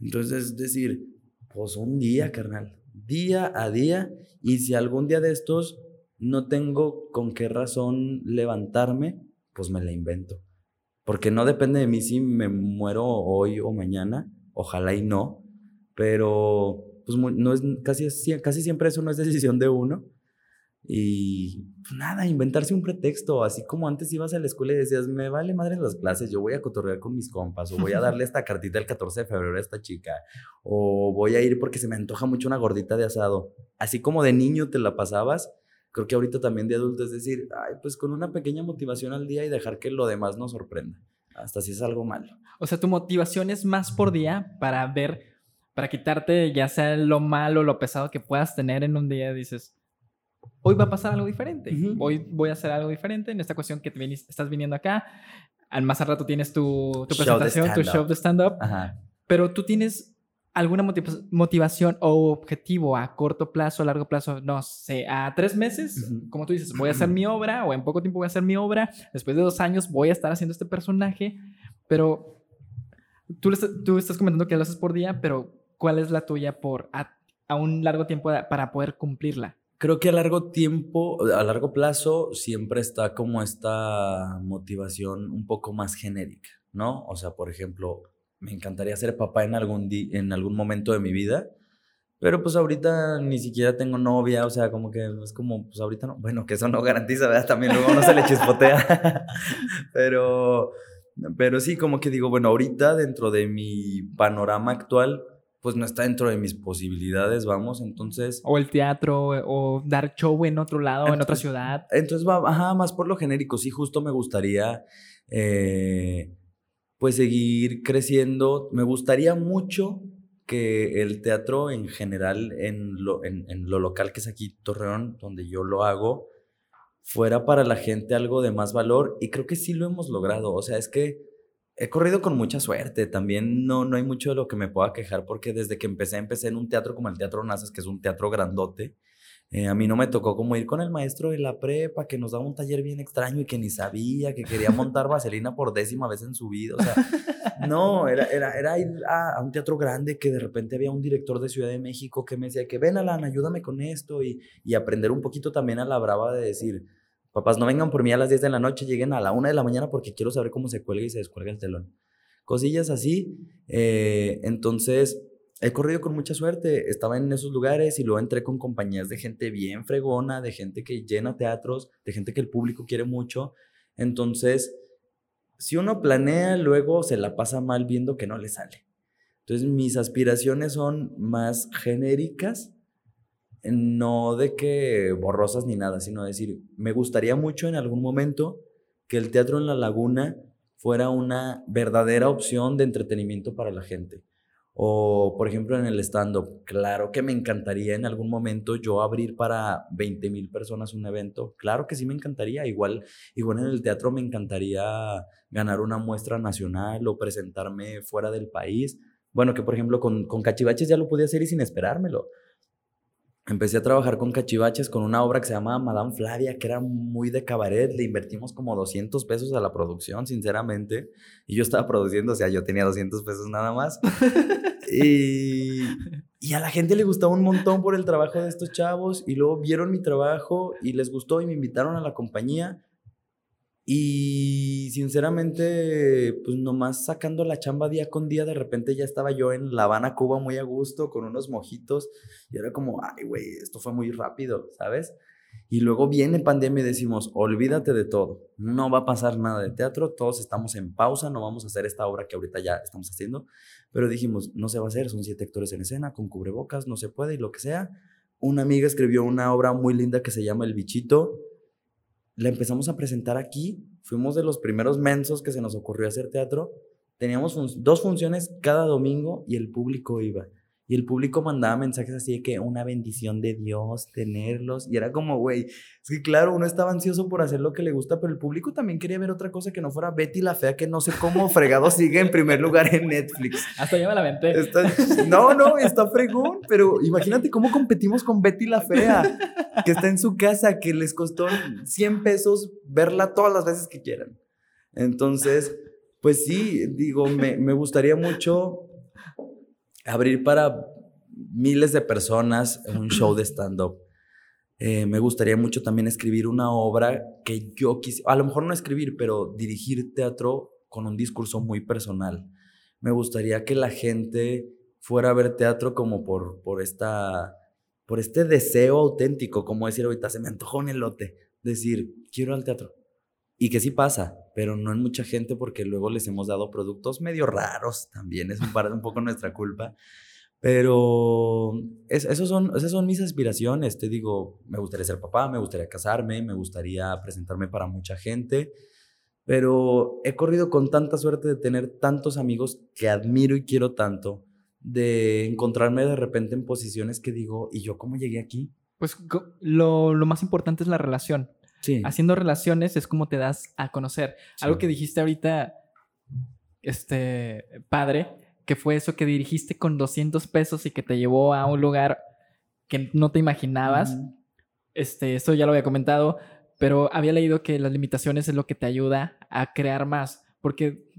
Speaker 2: Entonces, es decir, pues un día, carnal, día a día, y si algún día de estos no tengo con qué razón levantarme, pues me la invento. Porque no depende de mí si me muero hoy o mañana, ojalá y no, pero pues no es, casi, casi siempre eso no es decisión de uno. Y pues, nada, inventarse un pretexto, así como antes ibas a la escuela y decías, me vale madre las clases, yo voy a cotorrear con mis compas, o voy a darle esta cartita el 14 de febrero a esta chica, o voy a ir porque se me antoja mucho una gordita de asado. Así como de niño te la pasabas, creo que ahorita también de adulto es decir, ay, pues con una pequeña motivación al día y dejar que lo demás nos sorprenda, hasta si es algo malo.
Speaker 1: O sea, tu motivación es más por día para ver, para quitarte ya sea lo malo, lo pesado que puedas tener en un día, dices, hoy va a pasar algo diferente, hoy voy a hacer algo diferente en esta cuestión que te estás viniendo acá, al más al rato tienes tu, tu presentación, tu show de stand-up, pero tú tienes alguna motivación o objetivo a corto plazo, a largo plazo, no sé, a tres meses, como tú dices, voy a hacer mi obra o en poco tiempo voy a hacer mi obra, después de dos años voy a estar haciendo este personaje, pero tú, tú estás comentando que lo haces por día, pero ¿cuál es la tuya por a, un largo tiempo para poder cumplirla?
Speaker 2: Creo que a largo tiempo, a largo plazo, siempre está como esta motivación un poco más genérica, ¿no? O sea, por ejemplo, me encantaría ser papá en algún, en algún momento de mi vida, pero pues ahorita ni siquiera tengo novia, o sea, como que es como, pues ahorita no, bueno, que eso no garantiza, ¿verdad? También luego no se le chispotea, pero, pero sí, como que digo, bueno, ahorita dentro de mi panorama actual, pues no está dentro de mis posibilidades, vamos, entonces...
Speaker 1: O el teatro, o dar show en otro lado, en otra ciudad.
Speaker 2: Entonces va, ajá, más por lo genérico, sí, justo me gustaría... Eh, pues seguir creciendo. Me gustaría mucho que el teatro en general, en lo, en, lo local que es aquí Torreón, donde yo lo hago, fuera para la gente algo de más valor y creo que sí lo hemos logrado. O sea, es que he corrido con mucha suerte. También no, no hay mucho de lo que me pueda quejar porque desde que empecé, empecé en un teatro como el Teatro Nazas, que es un teatro grandote. Eh, a mí no me tocó como ir con el maestro de la prepa que nos daba un taller bien extraño y que ni sabía, que quería montar vaselina por décima vez en su vida. O sea, no, era, era, era ir a, un teatro grande que de repente había un director de Ciudad de México que me decía que ven Alan, ayúdame con esto y, y aprender un poquito también a la brava de decir, papás, no vengan por mí a las 10 de la noche, lleguen a la 1 de la mañana porque quiero saber cómo se cuelga y se descuelga el telón. Cosillas así. Eh, entonces, he corrido con mucha suerte. Estaba en esos lugares y luego entré con compañías de gente bien fregona, de gente que llena teatros, de gente que el público quiere mucho. Entonces, si uno planea, luego se la pasa mal viendo que no le sale. Entonces, mis aspiraciones son más genéricas, no de que borrosas ni nada, sino decir, me gustaría mucho en algún momento que el teatro en la laguna fuera una verdadera opción de entretenimiento para la gente o, por ejemplo, en el stand-up, claro que me encantaría en algún momento yo abrir para 20 mil personas un evento. Claro que sí me encantaría. Igual, igual en el teatro me encantaría ganar una muestra nacional o presentarme fuera del país. Bueno, que por ejemplo con, con Cachivaches ya lo podía hacer y sin esperármelo. Empecé a trabajar con Cachivaches con una obra que se llama Madame Flavia, que era muy de cabaret. Le invertimos como 200 pesos a la producción, sinceramente. Y yo estaba produciendo, o sea, yo tenía 200 pesos nada más. Y, y, a la gente le gustaba un montón por el trabajo de estos chavos y luego vieron mi trabajo y les gustó y me invitaron a la compañía. Y sinceramente, pues nomás sacando la chamba día con día, de repente ya estaba yo en La Habana, Cuba, muy a gusto, con unos mojitos. Y era como, ay, güey, esto fue muy rápido, ¿sabes? Y luego viene pandemia y decimos, olvídate de todo, no va a pasar nada de teatro, todos estamos en pausa, no vamos a hacer esta obra que ahorita ya estamos haciendo, pero dijimos, no se va a hacer, son siete actores en escena, con cubrebocas, no se puede y lo que sea. Una amiga escribió una obra muy linda que se llama El Bichito, la empezamos a presentar aquí, fuimos de los primeros mensos que se nos ocurrió hacer teatro, teníamos dos funciones cada domingo y el público iba. Y el público mandaba mensajes así de que una bendición de Dios tenerlos. Y era como, güey, es que claro, uno estaba ansioso por hacer lo que le gusta, pero el público también quería ver otra cosa que no fuera Betty la Fea, que no sé cómo fregado sigue en primer lugar en Netflix.
Speaker 1: Hasta ya me la venté.
Speaker 2: no, no, está fregón, pero imagínate cómo competimos con Betty la Fea, que está en su casa, que les costó 100 pesos verla todas las veces que quieran. Entonces, pues sí, digo, me, me gustaría mucho abrir para miles de personas un show de stand-up. Eh, me gustaría mucho también escribir una obra que yo quisiera, a lo mejor no escribir, pero dirigir teatro con un discurso muy personal. Me gustaría que la gente fuera a ver teatro como por, por, esta, por este deseo auténtico, como decir ahorita, se me antojó un elote, decir, quiero al teatro. Y que sí pasa, pero no en mucha gente porque luego les hemos dado productos medio raros también, es un, un poco nuestra culpa. Pero esos son, esas son mis aspiraciones. Te digo, me gustaría ser papá, me gustaría casarme, me gustaría presentarme para mucha gente. Pero he corrido con tanta suerte de tener tantos amigos que admiro y quiero tanto, de encontrarme de repente en posiciones que digo, ¿y yo cómo llegué aquí?
Speaker 1: Pues lo, lo más importante es la relación. Sí. Haciendo relaciones es como te das a conocer. Algo que dijiste ahorita, este, padre, que fue eso que dirigiste con 200 pesos y que te llevó a un lugar que no te imaginabas. Este, esto ya lo había comentado, pero había leído que las limitaciones es lo que te ayuda a crear más. Porque,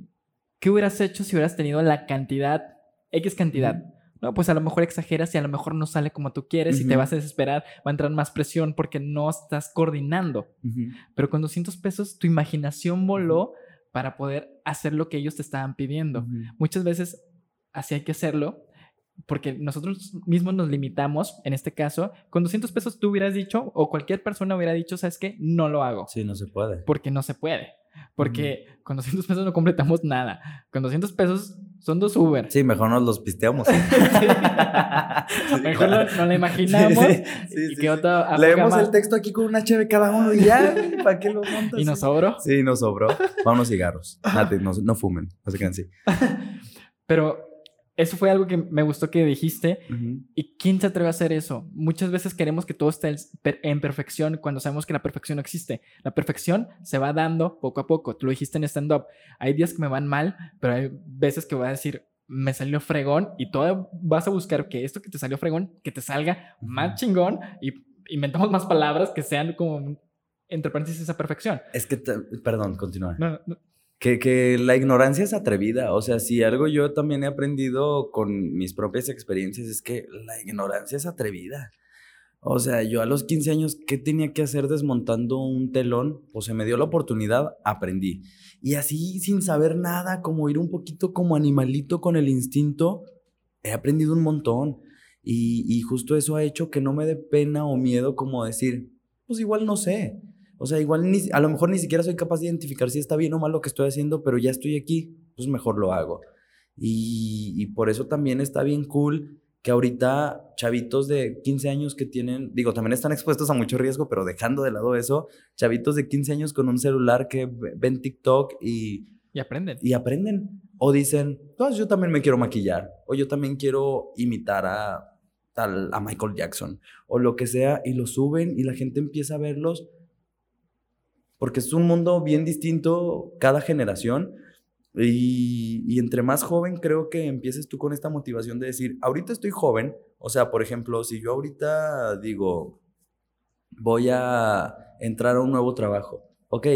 Speaker 1: ¿qué hubieras hecho si hubieras tenido la cantidad, X cantidad? No, pues a lo mejor exageras y a lo mejor no sale como tú quieres y te vas a desesperar, va a entrar más presión porque no estás coordinando. Pero con 200 pesos tu imaginación voló para poder hacer lo que ellos te estaban pidiendo. Muchas veces así hay que hacerlo, porque nosotros mismos nos limitamos, en este caso, con 200 pesos tú hubieras dicho, o cualquier persona hubiera dicho, ¿sabes qué? No lo hago.
Speaker 2: Sí, no se puede.
Speaker 1: Porque no se puede. Porque con 200 pesos no completamos nada. Con 200 pesos son dos Uber.
Speaker 2: Sí, mejor nos los pisteamos.
Speaker 1: mejor no, lo imaginamos. y
Speaker 2: Leemos el texto aquí con una HB cada uno y ya, ¿para qué lo montas?
Speaker 1: ¿Y nos sobró?
Speaker 2: Sí, nos sobró. Vámonos cigarros. no, no fumen, no se queden así.
Speaker 1: Pero eso fue algo que me gustó que dijiste. ¿Y quién se atreve a hacer eso? Muchas veces queremos que todo esté en perfección cuando sabemos que la perfección no existe. La perfección se va dando poco a poco. Tú lo dijiste en stand-up. Hay días que me van mal, pero hay veces que voy a decir, me salió fregón y todo vas a buscar que esto que te salió fregón, que te salga más chingón y inventamos más palabras que sean como entre paréntesis esa perfección.
Speaker 2: Es que, perdón, continúa. no, que, la ignorancia es atrevida. O sea, si algo yo también he aprendido con mis propias experiencias es que la ignorancia es atrevida. O sea, yo a los 15 años, ¿qué tenía que hacer desmontando un telón? Pues se me dio la oportunidad, aprendí. Y así, sin saber nada, como ir un poquito como animalito con el instinto, he aprendido un montón. Y, y justo eso ha hecho que no me dé pena o miedo como decir, pues igual no sé. O sea, igual ni, a lo mejor ni siquiera soy capaz de identificar si está bien o mal lo que estoy haciendo, pero ya estoy aquí, pues mejor lo hago. Y, y por eso también está bien cool que ahorita chavitos de 15 años que tienen, digo, también están expuestos a mucho riesgo, pero dejando de lado eso, chavitos de 15 años con un celular que ven TikTok y...
Speaker 1: Y aprenden.
Speaker 2: Y aprenden. O dicen, pues yo también me quiero maquillar, o yo también quiero imitar a tal, a Michael Jackson, o lo que sea, y lo suben y la gente empieza a verlos porque es un mundo bien distinto cada generación. Y, entre más joven creo que empieces tú con esta motivación de decir, ahorita estoy joven, o sea, por ejemplo, si yo ahorita digo, voy a entrar a un nuevo trabajo, ok,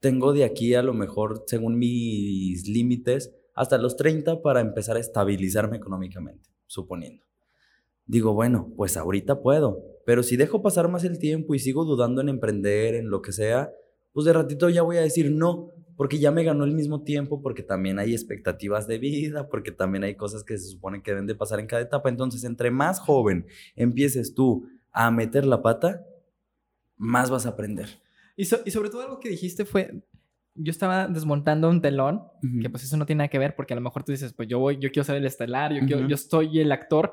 Speaker 2: tengo de aquí a lo mejor, según mis límites, hasta los 30 para empezar a estabilizarme económicamente, suponiendo. Digo, bueno, pues ahorita puedo, pero si dejo pasar más el tiempo y sigo dudando en emprender, en lo que sea, pues de ratito ya voy a decir no, porque ya me ganó el mismo tiempo, porque también hay expectativas de vida, porque también hay cosas que se supone que deben de pasar en cada etapa. Entonces, entre más joven empieces tú a meter la pata, más vas a aprender.
Speaker 1: Y, y sobre todo algo que dijiste fue, yo estaba desmontando un telón, que pues eso no tiene nada que ver, porque a lo mejor tú dices, pues yo voy, yo quiero ser el estelar, yo, yo estoy el actor,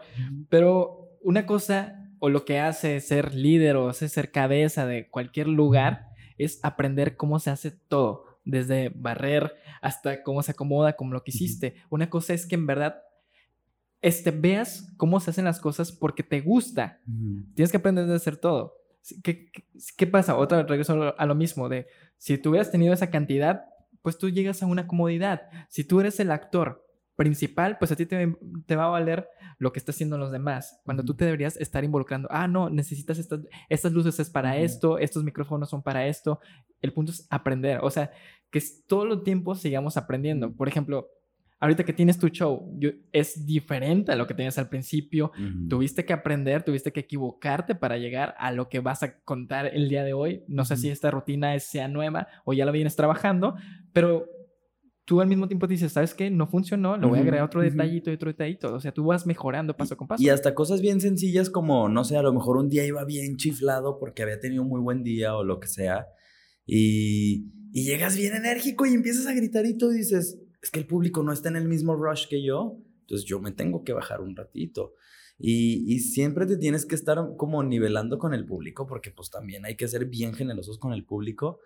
Speaker 1: pero una cosa o lo que hace ser líder o hace ser cabeza de cualquier lugar es aprender cómo se hace todo, desde barrer hasta cómo se acomoda, como lo que hiciste. Una cosa es que en verdad este, veas cómo se hacen las cosas porque te gusta. Tienes que aprender a hacer todo. ¿Qué, qué, pasa? Otra vez regreso a lo mismo de si tú hubieras tenido esa cantidad, pues tú llegas a una comodidad. Si tú eres el actor principal, pues a ti te, te, va a valer lo que está haciendo los demás. Cuando tú te deberías estar involucrando, ah, no, necesitas estas, estas luces es para esto, estos micrófonos son para esto. El punto es aprender, o sea, que todo el tiempo sigamos aprendiendo. Por ejemplo, ahorita que tienes tu show, es diferente a lo que tenías al principio. Tuviste que aprender, tuviste que equivocarte para llegar a lo que vas a contar el día de hoy. No sé si esta rutina sea nueva o ya la vienes trabajando, pero tú al mismo tiempo dices, ¿sabes qué? No funcionó, le voy a agregar otro detallito y otro detallito. O sea, tú vas mejorando paso con paso.
Speaker 2: Y hasta cosas bien sencillas como, no sé, a lo mejor un día iba bien chiflado porque había tenido un muy buen día o lo que sea. Y, llegas bien enérgico y empiezas a gritar y tú dices, es que el público no está en el mismo rush que yo. Entonces yo me tengo que bajar un ratito. Y, y, siempre te tienes que estar como nivelando con el público, porque pues también hay que ser bien generosos con el público.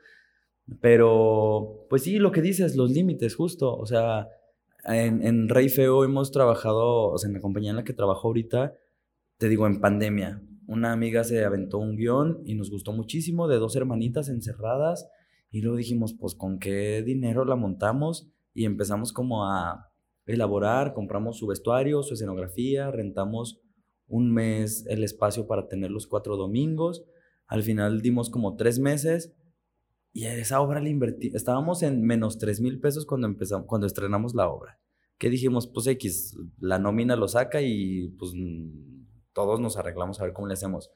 Speaker 2: Pero, pues sí, lo que dices, los límites, justo. O sea, en, en Rey Feo hemos trabajado, o sea, en la compañía en la que trabajo ahorita, te digo, en pandemia. Una amiga se aventó un guion y nos gustó muchísimo de dos hermanitas encerradas. Y luego dijimos, pues, ¿con qué dinero la montamos? Y empezamos como a elaborar, compramos su vestuario, su escenografía, rentamos un mes el espacio para tener los cuatro domingos. Al final dimos como tres meses y a esa obra le invertí. Estábamos en menos tres mil pesos cuando, empezamos, cuando estrenamos la obra. ¿Qué dijimos? Pues X, la nómina lo saca y pues todos nos arreglamos a ver cómo le hacemos.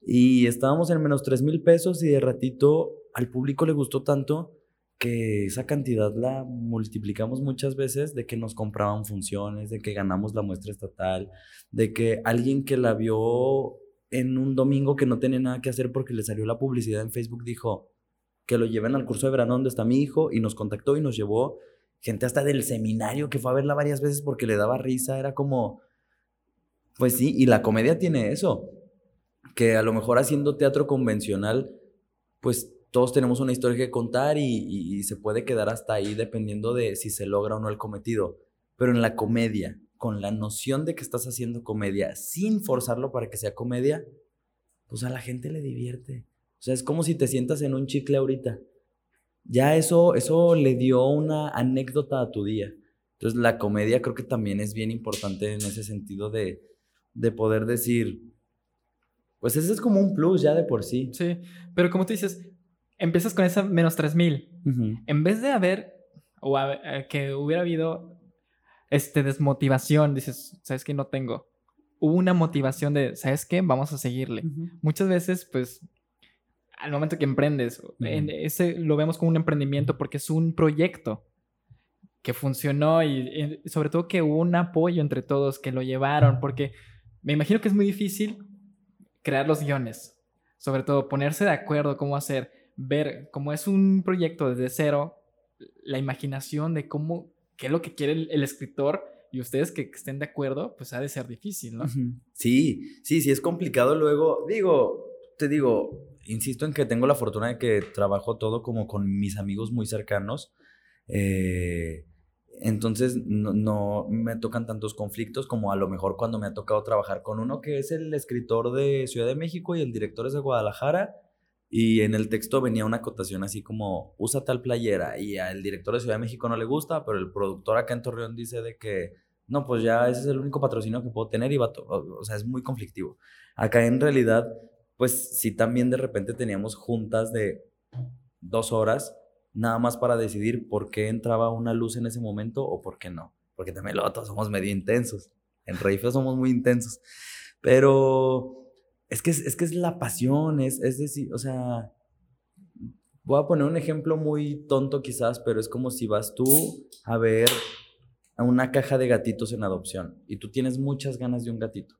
Speaker 2: Y estábamos en menos tres mil pesos y de ratito al público le gustó tanto que esa cantidad la multiplicamos muchas veces de que nos compraban funciones, de que ganamos la muestra estatal, de que alguien que la vio en un domingo que no tenía nada que hacer porque le salió la publicidad en Facebook dijo que lo lleven al curso de verano donde está mi hijo y nos contactó y nos llevó gente hasta del seminario que fue a verla varias veces porque le daba risa, era como, pues sí, y la comedia tiene eso, que a lo mejor haciendo teatro convencional, pues todos tenemos una historia que contar y, se puede quedar hasta ahí dependiendo de si se logra o no el cometido. Pero en la comedia, con la noción de que estás haciendo comedia sin forzarlo para que sea comedia, pues a la gente le divierte. O sea, es como si te sientas en un chicle ahorita. Ya eso, eso le dio una anécdota a tu día. Entonces la comedia creo que también es bien importante en ese sentido de, de poder decir, pues ese es como un plus ya de por sí.
Speaker 1: Sí, pero como tú dices, empiezas con esa menos 3000. En vez de haber, o eh, que hubiera habido este, desmotivación, dices, ¿sabes qué? No tengo. Hubo una motivación de, ¿sabes qué? Vamos a seguirle. Muchas veces, pues, al momento que emprendes, ese lo vemos como un emprendimiento porque es un proyecto que funcionó y, y, sobre todo que hubo un apoyo entre todos que lo llevaron, porque me imagino que es muy difícil crear los guiones, sobre todo ponerse de acuerdo cómo hacer ver, como es un proyecto desde cero, la imaginación de cómo, qué es lo que quiere el, escritor y ustedes que estén de acuerdo, pues ha de ser difícil, ¿no?
Speaker 2: Sí, sí, sí, es complicado luego. Digo, te digo, insisto en que tengo la fortuna de que trabajo todo como con mis amigos muy cercanos. Eh, entonces no, no, me tocan tantos conflictos como a lo mejor cuando me ha tocado trabajar con uno que es el escritor de Ciudad de México y el director es de Guadalajara y en el texto venía una acotación así como, usa tal playera. Y al director de Ciudad de México no le gusta, pero el productor acá en Torreón dice de que, no, pues ya ese es el único patrocinio que puedo tener y va, o sea, es muy conflictivo. Acá en realidad, pues sí también de repente teníamos juntas de dos horas, nada más para decidir por qué entraba una luz en ese momento o por qué no. Porque también somos medio intensos. En Reife somos muy intensos. Pero es que es, que es la pasión, es, es decir, o sea, voy a poner un ejemplo muy tonto quizás, pero es como si vas tú a ver a una caja de gatitos en adopción y tú tienes muchas ganas de un gatito.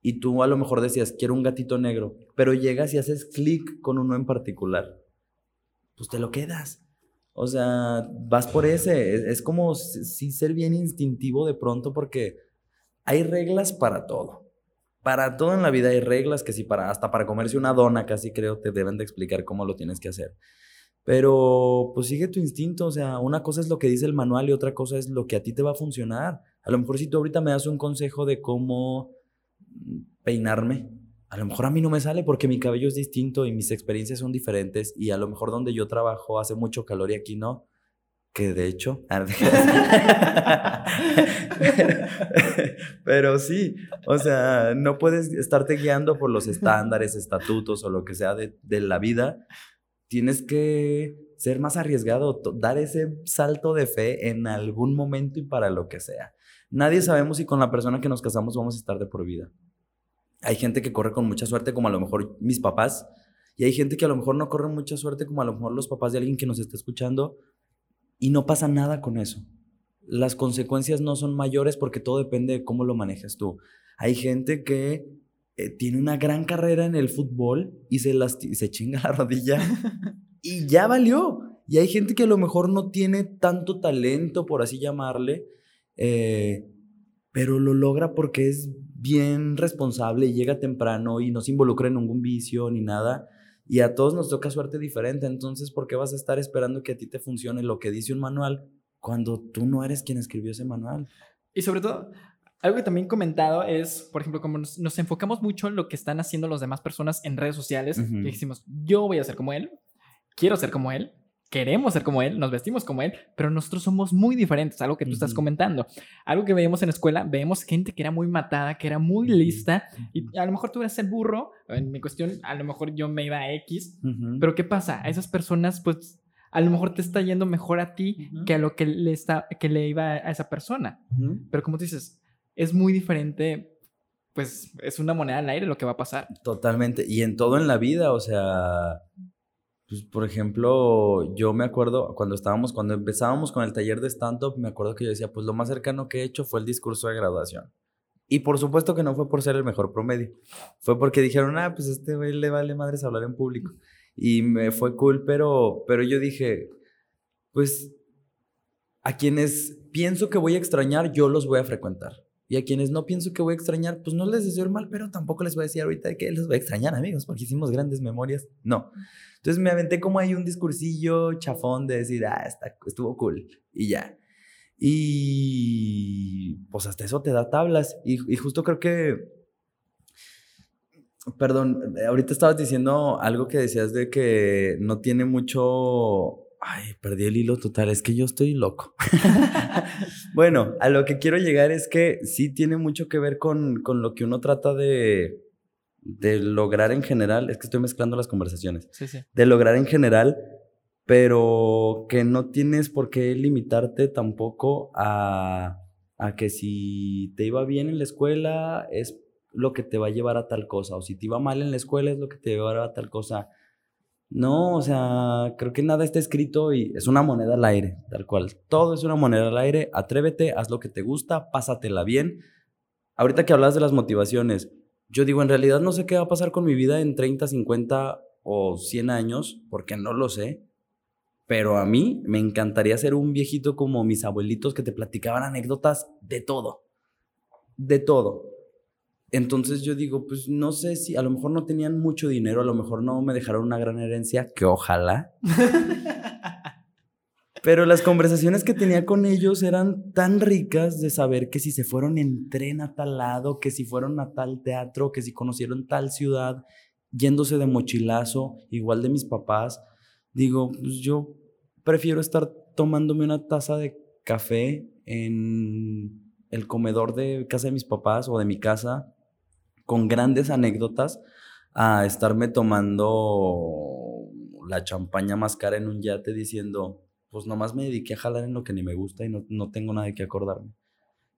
Speaker 2: Y tú a lo mejor decías, quiero un gatito negro, pero llegas y haces clic con uno en particular. Pues te lo quedas. O sea, vas por ese. Es, como si ser bien instintivo de pronto porque hay reglas para todo para todo en la vida hay reglas que si para hasta para comerse una dona casi creo te deben de explicar cómo lo tienes que hacer. Pero pues sigue tu instinto, o sea, una cosa es lo que dice el manual y otra cosa es lo que a ti te va a funcionar. A lo mejor si tú ahorita me das un consejo de cómo peinarme, a lo mejor a mí no me sale porque mi cabello es distinto y mis experiencias son diferentes y a lo mejor donde yo trabajo hace mucho calor y aquí no que de hecho, pero, sí, o sea, no puedes estarte guiando por los estándares, estatutos o lo que sea de, la vida. Tienes que ser más arriesgado, dar ese salto de fe en algún momento y para lo que sea. Nadie sabemos si con la persona que nos casamos vamos a estar de por vida. Hay gente que corre con mucha suerte, como a lo mejor mis papás, y hay gente que a lo mejor no corre mucha suerte, como a lo mejor los papás de alguien que nos está escuchando, y no pasa nada con eso. Las consecuencias no son mayores porque todo depende de cómo lo manejas tú. Hay gente que eh, tiene una gran carrera en el fútbol y se, se chinga la rodilla y ya valió. Y hay gente que a lo mejor no tiene tanto talento, por así llamarle, eh, pero lo logra porque es bien responsable y llega temprano y no se involucra en ningún vicio ni nada. Y a todos nos toca suerte diferente, entonces, ¿por qué vas a estar esperando que a ti te funcione lo que dice un manual cuando tú no eres quien escribió ese manual?
Speaker 1: Y sobre todo, algo que también he comentado es, por ejemplo, como nos, enfocamos mucho en lo que están haciendo las demás personas en redes sociales, que decimos, yo voy a ser como él, quiero ser como él, queremos ser como él, nos vestimos como él, pero nosotros somos muy diferentes, algo que tú estás comentando. Algo que veíamos en la escuela, vemos gente que era muy matada, que era muy lista, y a lo mejor tú eras el burro, en mi cuestión, a lo mejor yo me iba a X, pero ¿qué pasa? A esas personas, pues, a lo mejor te está yendo mejor a ti que a lo que le, está, que le iba a esa persona. Pero como tú dices, es muy diferente pues es una moneda al aire lo que va a pasar.
Speaker 2: Totalmente. Y en todo en la vida, o sea, pues, por ejemplo, yo me acuerdo cuando estábamos, cuando empezábamos con el taller de stand-up, me acuerdo que yo decía, pues lo más cercano que he hecho fue el discurso de graduación. Y por supuesto que no fue por ser el mejor promedio. Fue porque dijeron, ah, pues este güey le vale madres hablar en público. Y me fue cool, pero, pero yo dije, pues a quienes pienso que voy a extrañar, yo los voy a frecuentar. Y a quienes no pienso que voy a extrañar, pues no les deseo el mal, pero tampoco les voy a decir ahorita que los voy a extrañar, amigos, porque hicimos grandes memorias. No. Entonces me aventé como ahí un discursillo chafón de decir, ah, está, estuvo cool. Y ya. Y pues hasta eso te da tablas. Y, y justo creo que Perdón, ahorita estabas diciendo algo que decías de que no tiene mucho. Ay, perdí el hilo total, es que yo estoy loco. bueno, a lo que quiero llegar es que sí tiene mucho que ver con, con lo que uno trata de, de lograr en general, es que estoy mezclando las conversaciones,
Speaker 1: sí, sí.
Speaker 2: de lograr en general, pero que no tienes por qué limitarte tampoco a, a que si te iba bien en la escuela es lo que te va a llevar a tal cosa, o si te iba mal en la escuela es lo que te llevará a tal cosa. No, o sea, creo que nada está escrito y es una moneda al aire, tal cual. Todo es una moneda al aire. Atrévete, haz lo que te gusta, pásatela bien. Ahorita que hablas de las motivaciones, yo digo, en realidad no sé qué va a pasar con mi vida en 30, 50 o 100 años, porque no lo sé. Pero a mí me encantaría ser un viejito como mis abuelitos que te platicaban anécdotas de todo. De todo. Entonces yo digo, pues no sé si a lo mejor no tenían mucho dinero, a lo mejor no me dejaron una gran herencia, que ojalá. Pero las conversaciones que tenía con ellos eran tan ricas de saber que si se fueron en tren a tal lado, que si fueron a tal teatro, que si conocieron tal ciudad, yéndose de mochilazo, igual de mis papás. Digo, pues yo prefiero estar tomándome una taza de café en el comedor de casa de mis papás o de mi casa con grandes anécdotas a estarme tomando la champaña más cara en un yate diciendo, pues nomás me dediqué a jalar en lo que ni me gusta y no, no tengo nada de qué acordarme.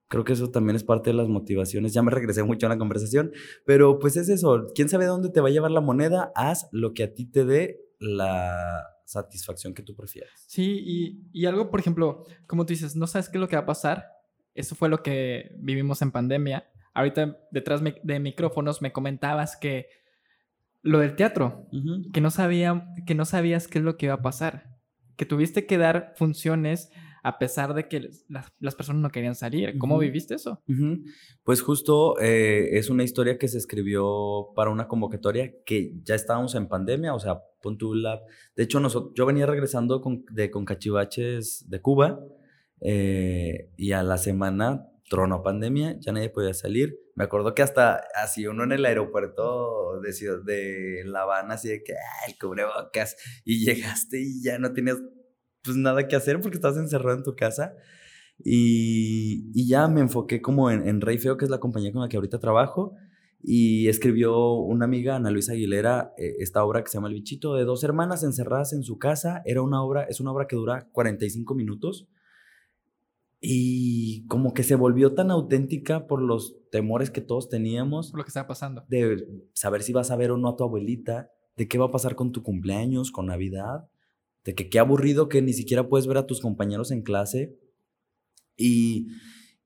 Speaker 2: Creo que eso también es parte de las motivaciones. Ya me regresé mucho a la conversación, pero pues es eso. ¿Quién sabe dónde te va a llevar la moneda? Haz lo que a ti te dé la satisfacción que tú prefieras.
Speaker 1: Sí, y, y algo, por ejemplo, como tú dices, no sabes qué es lo que va a pasar. Eso fue lo que vivimos en pandemia. Ahorita detrás de micrófonos me comentabas que lo del teatro, que, no sabía, que no sabías qué es lo que iba a pasar que tuviste que dar funciones a pesar de que las, personas no querían salir. ¿Cómo viviste eso?
Speaker 2: Pues justo eh, es una historia que se escribió para una convocatoria que ya estábamos en pandemia, o sea, Lab. De hecho, nosotros, yo venía regresando con, de con cachivaches de Cuba eh, y a la semana trono pandemia, ya nadie podía salir. Me acuerdo que hasta así uno en el aeropuerto de, de La Habana, así de que, el cubrebocas, y llegaste y ya no tenías pues nada que hacer porque estabas encerrado en tu casa. Y, y ya me enfoqué como en, en Rey Feo, que es la compañía con la que ahorita trabajo. Y escribió una amiga, Ana Luisa Aguilera, eh, esta obra que se llama El Bichito, de dos hermanas encerradas en su casa. Era una obra, es una obra que dura 45 minutos y como que se volvió tan auténtica por los temores que todos teníamos.
Speaker 1: Por lo que estaba pasando.
Speaker 2: De saber si vas a ver o no a tu abuelita, de qué va a pasar con tu cumpleaños, con Navidad, de que qué aburrido que ni siquiera puedes ver a tus compañeros en clase. Y,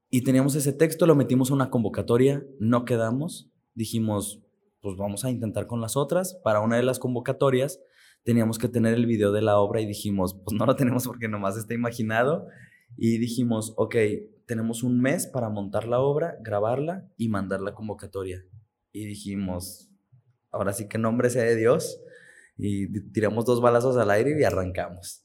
Speaker 2: y teníamos ese texto, lo metimos a una convocatoria, no quedamos, dijimos, pues vamos a intentar con las otras. Para una de las convocatorias teníamos que tener el video de la obra y dijimos, pues no lo tenemos porque nomás está imaginado y dijimos, ok, tenemos un mes para montar la obra, grabarla y mandar la convocatoria. Y dijimos, ahora sí que nombre sea de Dios. Y tiramos dos balazos al aire y arrancamos.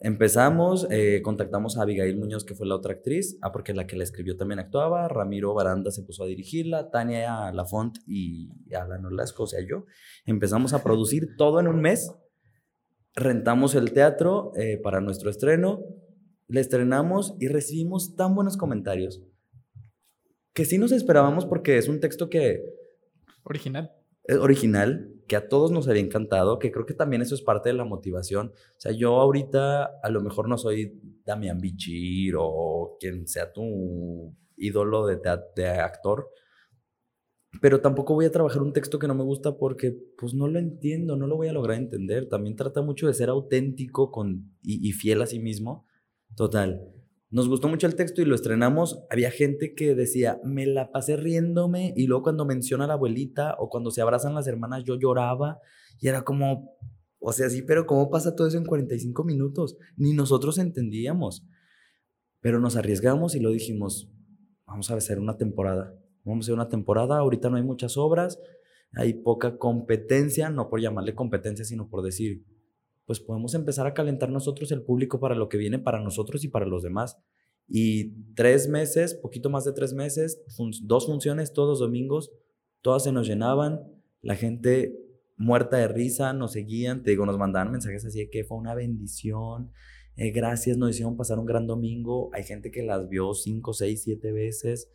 Speaker 2: Empezamos, eh, contactamos a Abigail Muñoz, que fue la otra actriz, ah, porque la que la escribió también actuaba, Ramiro Baranda se puso a dirigirla, Tania Lafont y Alan Olasco, o sea, yo. Empezamos a producir todo en un mes, rentamos el teatro eh, para nuestro estreno, le estrenamos y recibimos tan buenos comentarios que sí nos esperábamos porque es un texto que...
Speaker 1: Original.
Speaker 2: Es original, que a todos nos había encantado, que creo que también eso es parte de la motivación. O sea, yo ahorita a lo mejor no soy Damián Bichir o quien sea tu ídolo de, de actor, pero tampoco voy a trabajar un texto que no me gusta porque pues no lo entiendo, no lo voy a lograr entender. También trata mucho de ser auténtico con, y, y fiel a sí mismo. Total. Nos gustó mucho el texto y lo estrenamos. Había gente que decía, me la pasé riéndome y luego cuando menciona a la abuelita o cuando se abrazan las hermanas yo lloraba y era como, o sea, sí, pero ¿cómo pasa todo eso en 45 minutos? Ni nosotros entendíamos. Pero nos arriesgamos y lo dijimos, vamos a hacer una temporada. Vamos a hacer una temporada, ahorita no hay muchas obras, hay poca competencia, no por llamarle competencia, sino por decir, pues podemos empezar a calentar nosotros el público para lo que viene para nosotros y para los demás. Y tres meses, poquito más de tres meses, dos funciones todos domingos, todas se nos llenaban, la gente muerta de risa, nos seguían, te digo, nos mandaban mensajes así de que fue una bendición, eh, gracias, nos hicieron pasar un gran domingo, hay gente que las vio cinco, seis, siete veces.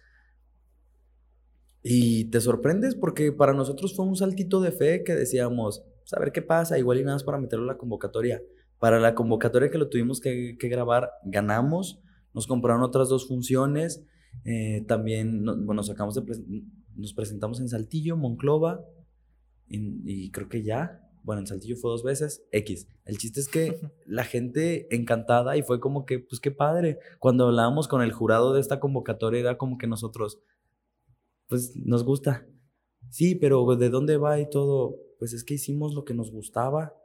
Speaker 2: Y te sorprendes porque para nosotros fue un saltito de fe que decíamos, a ver qué pasa, igual y nada más para meterlo en la convocatoria. Para la convocatoria que lo tuvimos que, grabar, ganamos, nos compraron otras dos funciones, eh, también, bueno, sacamos de nos presentamos en Saltillo, Monclova, y, creo que ya, bueno, en Saltillo fue dos veces, X. El chiste es que la gente encantada y fue como que, pues qué padre. Cuando hablábamos con el jurado de esta convocatoria era como que nosotros, pues nos gusta. Sí, pero ¿de dónde va y todo? Pues es que hicimos lo que nos gustaba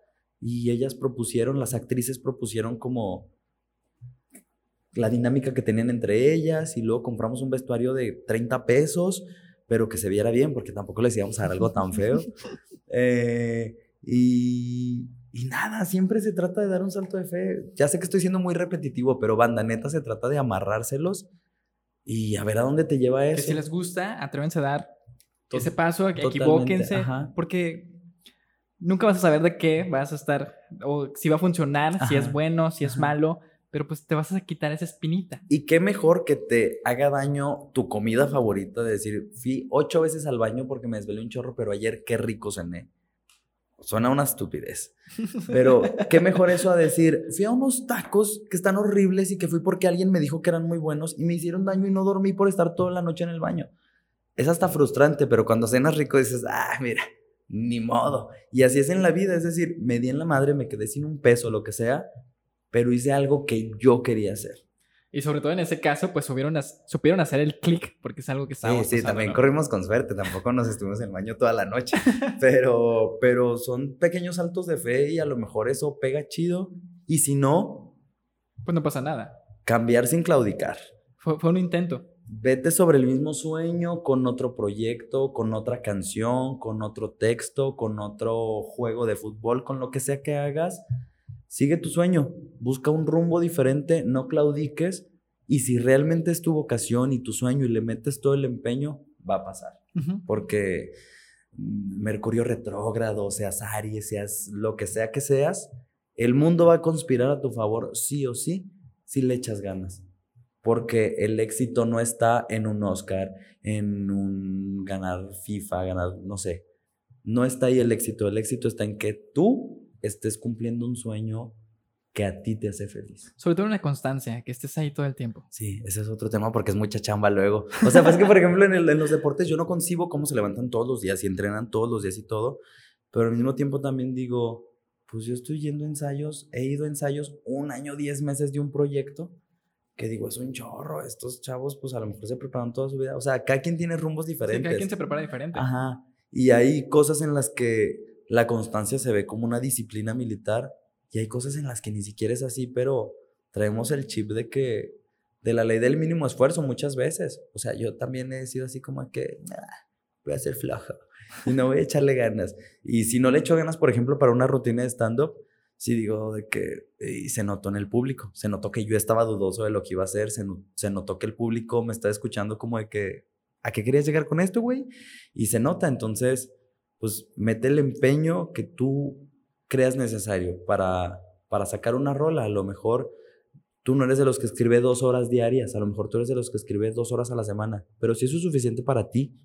Speaker 2: y ellas propusieron, las actrices propusieron como la dinámica que tenían entre ellas y luego compramos un vestuario de 30 pesos, pero que se viera bien porque tampoco les íbamos a dar algo tan feo. Eh, y, y nada, siempre se trata de dar un salto de fe. Ya sé que estoy siendo muy repetitivo, pero banda neta se trata de amarrárselos y a ver a dónde te lleva eso.
Speaker 1: Que si les gusta, atrévense a dar ese paso, equivóquense, porque nunca vas a saber de qué vas a estar, o si va a funcionar, si es bueno, si es malo, pero pues te vas a quitar esa espinita.
Speaker 2: Y qué mejor que te haga daño tu comida favorita, de decir, fui ocho veces al baño porque me desvelé un chorro, pero ayer qué rico cené. Suena una estupidez. Pero qué mejor eso a decir, fui a unos tacos que están horribles y que fui porque alguien me dijo que eran muy buenos y me hicieron daño y no dormí por estar toda la noche en el baño. Es hasta frustrante, pero cuando cenas rico dices, ah, mira, ni modo. Y así es en la vida, es decir, me di en la madre, me quedé sin un peso, lo que sea, pero hice algo que yo quería hacer.
Speaker 1: Y sobre todo en ese caso, pues supieron, supieron hacer el clic, porque es algo que estábamos
Speaker 2: Sí, sí, también corrimos con suerte, tampoco nos estuvimos en el baño toda la noche, pero, pero son pequeños saltos de fe y a lo mejor eso pega chido, y si no...
Speaker 1: Pues no pasa nada.
Speaker 2: Cambiar sin claudicar.
Speaker 1: Fue, fue un intento
Speaker 2: vete sobre el mismo sueño con otro proyecto, con otra canción, con otro texto, con otro juego de fútbol, con lo que sea que hagas. Sigue tu sueño, busca un rumbo diferente, no claudiques y si realmente es tu vocación y tu sueño y le metes todo el empeño, va a pasar. Porque Mercurio retrógrado, seas Aries, seas lo que sea que seas, el mundo va a conspirar a tu favor sí o sí si le echas ganas porque el éxito no está en un Oscar, en un ganar FIFA, ganar, no sé. No está ahí el éxito, el éxito está en que tú estés cumpliendo un sueño que a ti te hace feliz.
Speaker 1: Sobre todo una constancia, que estés ahí todo el tiempo.
Speaker 2: Sí, ese es otro tema porque es mucha chamba luego. O sea, pues que, por ejemplo, en, en, los deportes yo no concibo cómo se levantan todos los días y entrenan todos los días y todo, pero al mismo tiempo también digo, pues yo estoy yendo a ensayos, he ido a ensayos un año, diez meses de un proyecto que digo, es un chorro, estos chavos pues a lo mejor se preparan toda su vida, o sea, cada quien tiene rumbos diferentes.
Speaker 1: cada quien se prepara diferente.
Speaker 2: Ajá, y hay cosas en las que la constancia se ve como una disciplina militar y hay cosas en las que ni siquiera es así, pero traemos el chip de que de la ley del mínimo esfuerzo muchas veces. O sea, yo también he sido así como que, voy a ser flojo y no voy a echarle ganas. Y si no le echo ganas, por ejemplo, para una rutina de stand-up, sí digo de que y se notó en el público, se notó que yo estaba dudoso de lo que iba a hacer, se, se notó que el público me estaba escuchando como de que, ¿a qué querías llegar con esto, güey? Y se nota, entonces, pues mete el empeño que tú creas necesario para, para sacar una rola. A lo mejor tú no eres de los que escribe dos horas diarias, a lo mejor tú eres de los que escribe dos horas a la semana, pero si eso es suficiente para ti,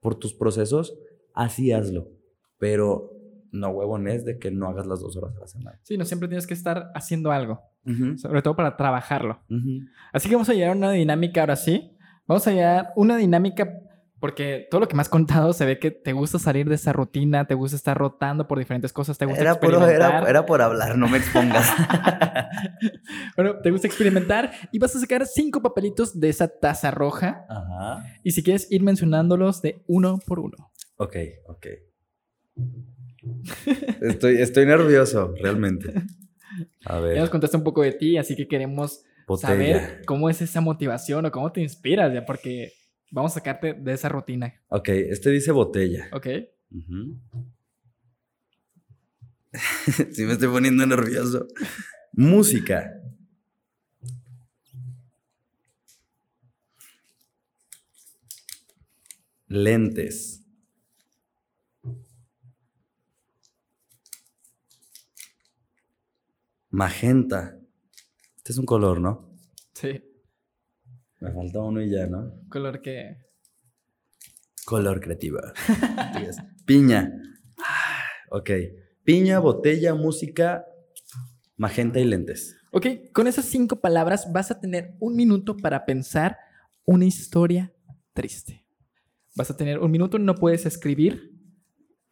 Speaker 2: por tus procesos, así hazlo. Pero no huevones de que no hagas las dos horas a la semana.
Speaker 1: Sí, no siempre tienes que estar haciendo algo, sobre todo para trabajarlo. Así que vamos a llegar a una dinámica ahora sí. Vamos a llegar a una dinámica porque todo lo que me has contado se ve que te gusta salir de esa rutina, te gusta estar rotando por diferentes cosas, te gusta
Speaker 2: era
Speaker 1: experimentar.
Speaker 2: era, por hablar, no me expongas.
Speaker 1: bueno, te gusta experimentar y vas a sacar cinco papelitos de esa taza roja. Ajá. Y si quieres ir mencionándolos de uno por uno.
Speaker 2: Ok, ok. Estoy, estoy nervioso, realmente.
Speaker 1: A ver. Ya nos contaste un poco de ti, así que queremos saber cómo es esa motivación o cómo te inspiras, ya porque vamos a sacarte de esa rutina.
Speaker 2: Ok, este dice botella.
Speaker 1: Ok.
Speaker 2: sí, me estoy poniendo nervioso. Música. Lentes. Magenta. Este es un color, ¿no?
Speaker 1: Sí.
Speaker 2: Me falta uno y ya, ¿no?
Speaker 1: ¿Color qué?
Speaker 2: Color creativa. Piña. Ok. Piña, botella, música, magenta y lentes.
Speaker 1: Ok, con esas cinco palabras vas a tener un minuto para pensar una historia triste. Vas a tener un minuto, no puedes escribir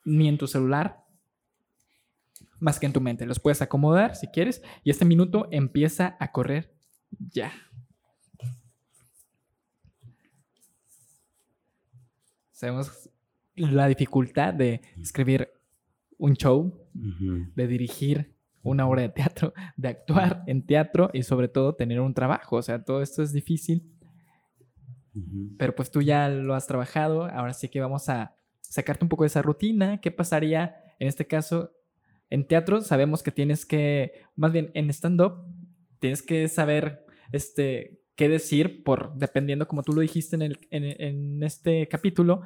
Speaker 1: ni en tu celular, más que en tu mente. Los puedes acomodar si quieres y este minuto empieza a correr ya. Sabemos la dificultad de escribir un show, de dirigir una obra de teatro, de actuar en teatro y sobre todo tener un trabajo. O sea, todo esto es difícil. Pero pues tú ya lo has trabajado, ahora sí que vamos a sacarte un poco de esa rutina. ¿Qué pasaría en este caso en teatro sabemos que tienes que, más bien en stand-up, tienes que saber este, qué decir por, dependiendo, como tú lo dijiste en, el, en, este capítulo,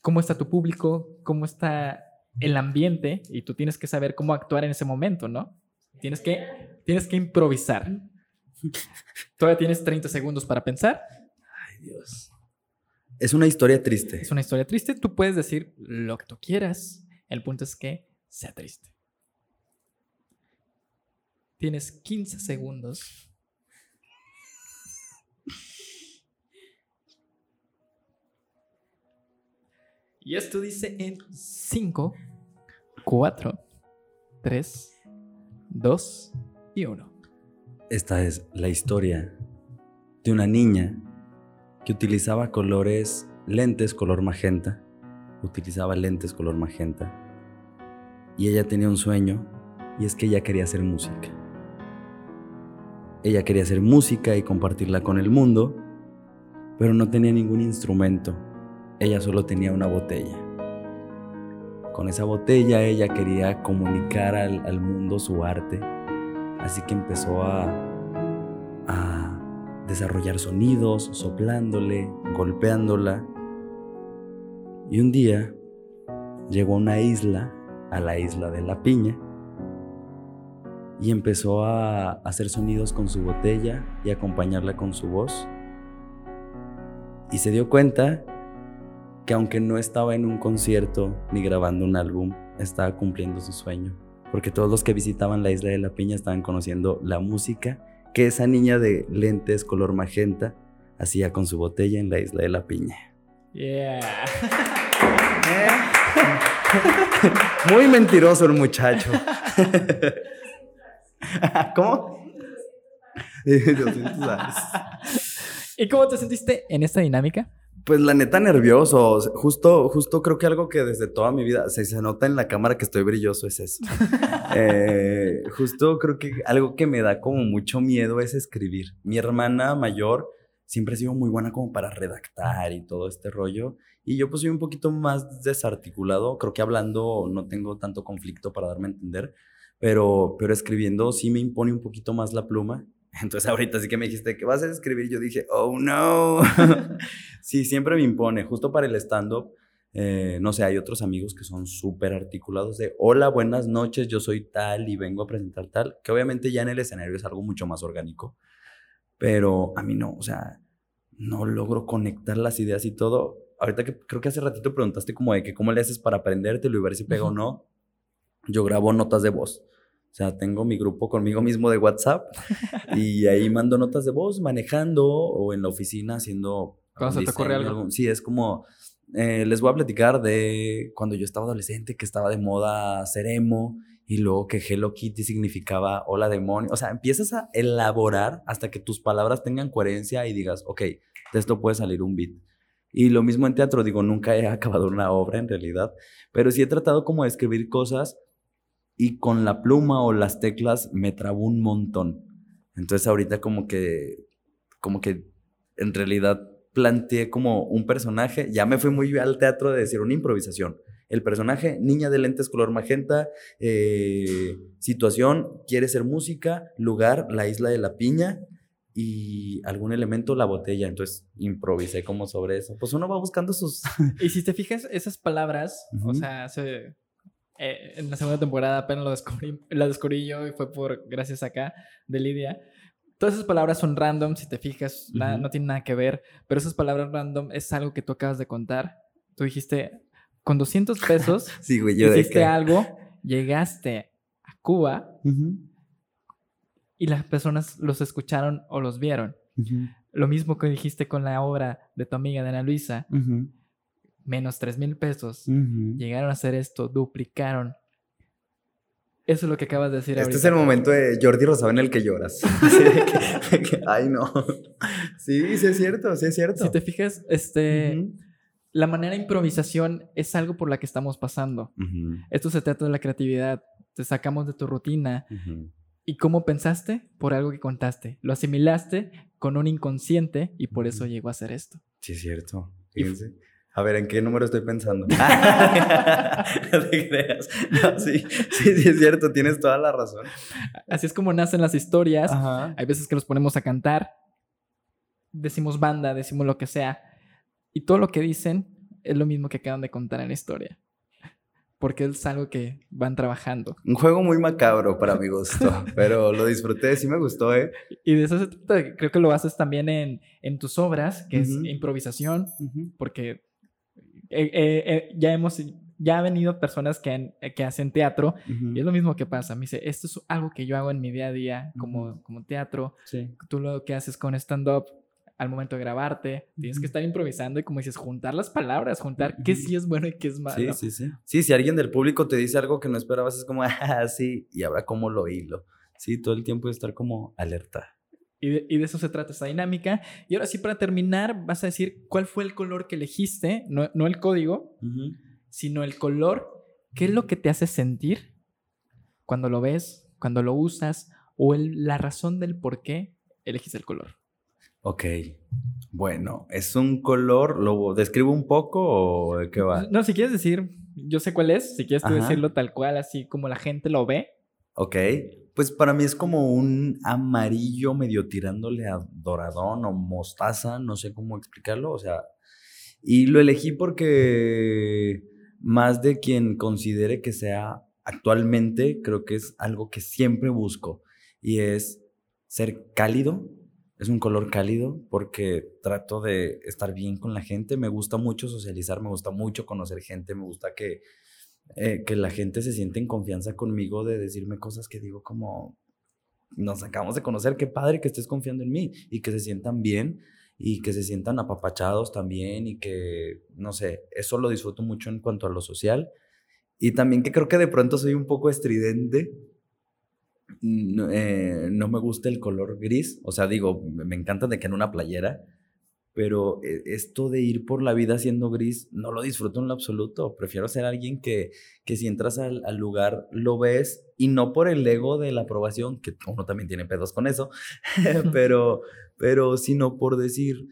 Speaker 1: cómo está tu público, cómo está el ambiente y tú tienes que saber cómo actuar en ese momento, ¿no? Tienes que, tienes que improvisar. Todavía tienes 30 segundos para pensar.
Speaker 2: Ay, Dios. Es una historia triste.
Speaker 1: Es una historia triste. Tú puedes decir lo que tú quieras. El punto es que sea triste. Tienes 15 segundos. Y esto dice en 5, 4, 3, 2 y 1.
Speaker 2: Esta es la historia de una niña que utilizaba colores, lentes color magenta, utilizaba lentes color magenta y ella tenía un sueño y es que ella quería hacer música. Ella quería hacer música y compartirla con el mundo, pero no tenía ningún instrumento. Ella solo tenía una botella. Con esa botella ella quería comunicar al, mundo su arte, así que empezó a, a desarrollar sonidos, soplándole, golpeándola. Y un día llegó a una isla a la isla de la piña y empezó a hacer sonidos con su botella y acompañarla con su voz. Y se dio cuenta que aunque no estaba en un concierto ni grabando un álbum, estaba cumpliendo su sueño. Porque todos los que visitaban la isla de la piña estaban conociendo la música que esa niña de lentes color magenta hacía con su botella en la isla de la piña.
Speaker 1: Yeah.
Speaker 2: Muy mentiroso el muchacho. ¿Cómo?
Speaker 1: ¿Y cómo te sentiste en esta dinámica?
Speaker 2: Pues la neta nervioso. Justo, justo creo que algo que desde toda mi vida se, se nota en la cámara que estoy brilloso es eso. Eh, justo creo que algo que me da como mucho miedo es escribir. Mi hermana mayor siempre ha sido muy buena como para redactar y todo este rollo. Y yo pues soy un poquito más desarticulado. Creo que hablando no tengo tanto conflicto para darme a entender. Pero, pero escribiendo sí me impone un poquito más la pluma. Entonces ahorita sí que me dijiste que vas a escribir, yo dije, oh no. sí, siempre me impone, justo para el stand-up. Eh, no sé, hay otros amigos que son súper articulados de, hola, buenas noches, yo soy tal y vengo a presentar tal, que obviamente ya en el escenario es algo mucho más orgánico, pero a mí no, o sea, no logro conectar las ideas y todo. Ahorita que creo que hace ratito preguntaste como de que cómo le haces para aprendértelo y ver si pega o no, yo grabo notas de voz. O sea, tengo mi grupo conmigo mismo de WhatsApp y ahí mando notas de voz manejando o en la oficina haciendo...
Speaker 1: Cuando se te ocurre algo.
Speaker 2: Sí, es como... Eh, les voy a platicar de cuando yo estaba adolescente, que estaba de moda ser emo y luego que Hello Kitty significaba hola demonio. O sea, empiezas a elaborar hasta que tus palabras tengan coherencia y digas, ok, de esto puede salir un beat. Y lo mismo en teatro, digo, nunca he acabado una obra en realidad, pero sí he tratado como de escribir cosas y con la pluma o las teclas me trabó un montón. Entonces ahorita como que, como que en realidad planteé como un personaje, ya me fui muy al teatro de decir una improvisación. El personaje, niña de lentes color magenta, eh, situación, quiere ser música, lugar, la isla de la piña y algún elemento, la botella. Entonces improvisé como sobre eso. Pues uno va buscando sus...
Speaker 1: y si te fijas, esas palabras, o sea, se eh, en la segunda temporada apenas lo descubrí, la descubrí yo y fue por gracias acá de Lidia. Todas esas palabras son random, si te fijas, no tienen nada que ver, pero esas palabras random es algo que tú acabas de contar. Tú dijiste, con 200 pesos,
Speaker 2: sí, güey, yo
Speaker 1: hiciste algo, llegaste a Cuba y las personas los escucharon o los vieron. Lo mismo que dijiste con la obra de tu amiga de Ana Luisa menos 3 mil pesos, llegaron a hacer esto, duplicaron. Eso es lo que acabas de decir.
Speaker 2: Este es el momento de Jordi Rosado en el que lloras. ay, no. Sí, sí es cierto, sí es cierto.
Speaker 1: Si te fijas, este, la manera de improvisación es algo por la que estamos pasando. Esto se trata de la creatividad. Te sacamos de tu rutina. ¿Y cómo pensaste? Por algo que contaste. Lo asimilaste con un inconsciente y por eso llegó a ser esto.
Speaker 2: Sí, es cierto. Fíjense. A ver, ¿en qué número estoy pensando? no te creas. sí, sí, sí, es cierto, tienes toda la razón.
Speaker 1: Así es como nacen las historias. Hay veces que nos ponemos a cantar, decimos banda, decimos lo que sea, y todo lo que dicen es lo mismo que acaban de contar en la historia. Porque es algo que van trabajando.
Speaker 2: Un juego muy macabro para mi gusto, pero lo disfruté, sí me gustó, ¿eh?
Speaker 1: Y de eso se trata, creo que lo haces también en, en tus obras, que es improvisación, porque eh, eh, eh, ya hemos, ya han venido personas que, que hacen teatro y es lo mismo que pasa. Me dice, esto es algo que yo hago en mi día a día como, como teatro. Tú lo que haces con stand-up al momento de grabarte, tienes que estar improvisando y como dices, juntar las palabras, juntar qué sí es bueno y qué es malo.
Speaker 2: Sí, sí, sí. Sí, si alguien del público te dice algo que no esperabas, es como, ah, sí, y ahora cómo lo hilo. Sí, todo el tiempo de estar como alerta.
Speaker 1: Y de, eso se trata esta dinámica. Y ahora sí, para terminar, vas a decir cuál fue el color que elegiste, no, no el código, sino el color. ¿Qué es lo que te hace sentir cuando lo ves, cuando lo usas, o la razón del por qué elegiste el color?
Speaker 2: Ok. Bueno, ¿es un color? ¿Lo describo un poco o de qué va?
Speaker 1: No, si quieres decir, yo sé cuál es, si quieres tú decirlo tal cual, así como la gente lo ve.
Speaker 2: Ok. Pues para mí es como un amarillo medio tirándole a doradón o mostaza, no sé cómo explicarlo, o sea, y lo elegí porque más de quien considere que sea actualmente, creo que es algo que siempre busco y es ser cálido, es un color cálido porque trato de estar bien con la gente, me gusta mucho socializar, me gusta mucho conocer gente, me gusta que eh, que la gente se siente en confianza conmigo de decirme cosas que digo como, nos acabamos de conocer, qué padre que estés confiando en mí y que se sientan bien y que se sientan apapachados también y que, no sé, eso lo disfruto mucho en cuanto a lo social. Y también que creo que de pronto soy un poco estridente. No, eh, no me gusta el color gris. O sea, digo, me encanta de que en una playera, pero eh, esto de ir por la vida siendo gris no lo disfruto en lo absoluto. Prefiero ser alguien que, que si entras al, al, lugar lo ves y no por el ego de la aprobación, que uno también tiene pedos con eso, pero, pero sino por decir,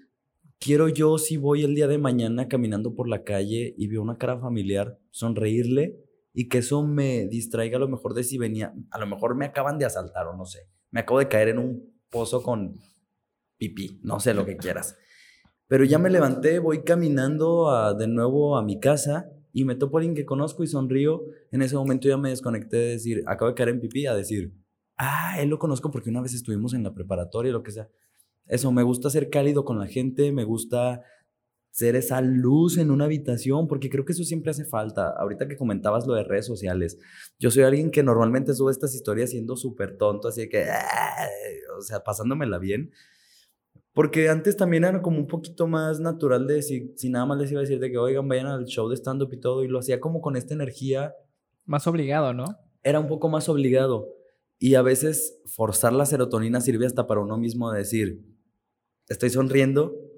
Speaker 2: quiero yo si voy el día de mañana caminando por la calle y veo una cara familiar, sonreírle y que eso me distraiga a lo mejor de si venía, a lo mejor me acaban de asaltar o no sé, me acabo de caer en un pozo con pipí, no sé lo que quieras. Pero ya me levanté, voy caminando de nuevo a mi casa y me topo a alguien que conozco y sonrío. En ese momento ya me desconecté de decir, acabo de caer en pipí, a decir, ah, él lo conozco porque una vez estuvimos en la preparatoria, lo que sea. Eso, me gusta ser cálido con la gente, me gusta ser esa luz en una habitación, porque creo que eso siempre hace falta. Ahorita que comentabas lo de redes sociales, yo soy alguien que normalmente sube estas historias siendo súper tonto, así que, o sea, pasándomela bien. Porque antes también era como un poquito más natural de si, si nada más les iba a decir de que, oigan, vayan al show de stand-up y todo, y lo hacía como con esta energía.
Speaker 1: Más obligado, ¿no?
Speaker 2: Era un poco más obligado. Y a veces forzar la serotonina sirve hasta para uno mismo decir, estoy sonriendo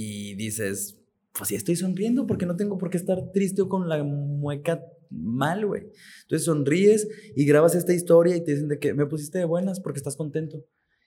Speaker 2: y dices, pues sí estoy sonriendo porque no tengo por qué estar triste o con la mueca mal, güey. Entonces sonríes y grabas esta historia y te dicen de que me pusiste de buenas porque estás contento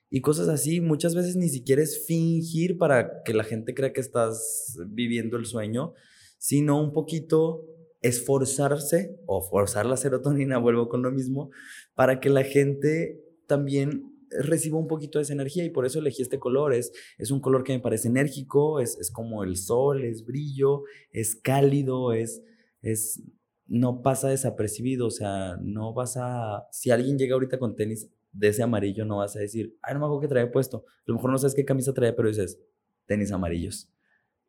Speaker 2: y cosas así. Muchas veces ni siquiera es fingir para que la gente crea que estás viviendo el sueño, sino un poquito esforzarse o forzar la serotonina, vuelvo con lo mismo, para que la gente también reciba un poquito de esa energía y por eso elegí este color. Es, es un color que me parece enérgico, es, es como el sol, es brillo, es cálido, es, es, no pasa desapercibido, o sea, no vas a, si alguien llega ahorita con tenis de ese amarillo no vas a decir, ay, no me acuerdo qué trae puesto. A lo mejor no sabes qué camisa trae, pero dices, tenis amarillos.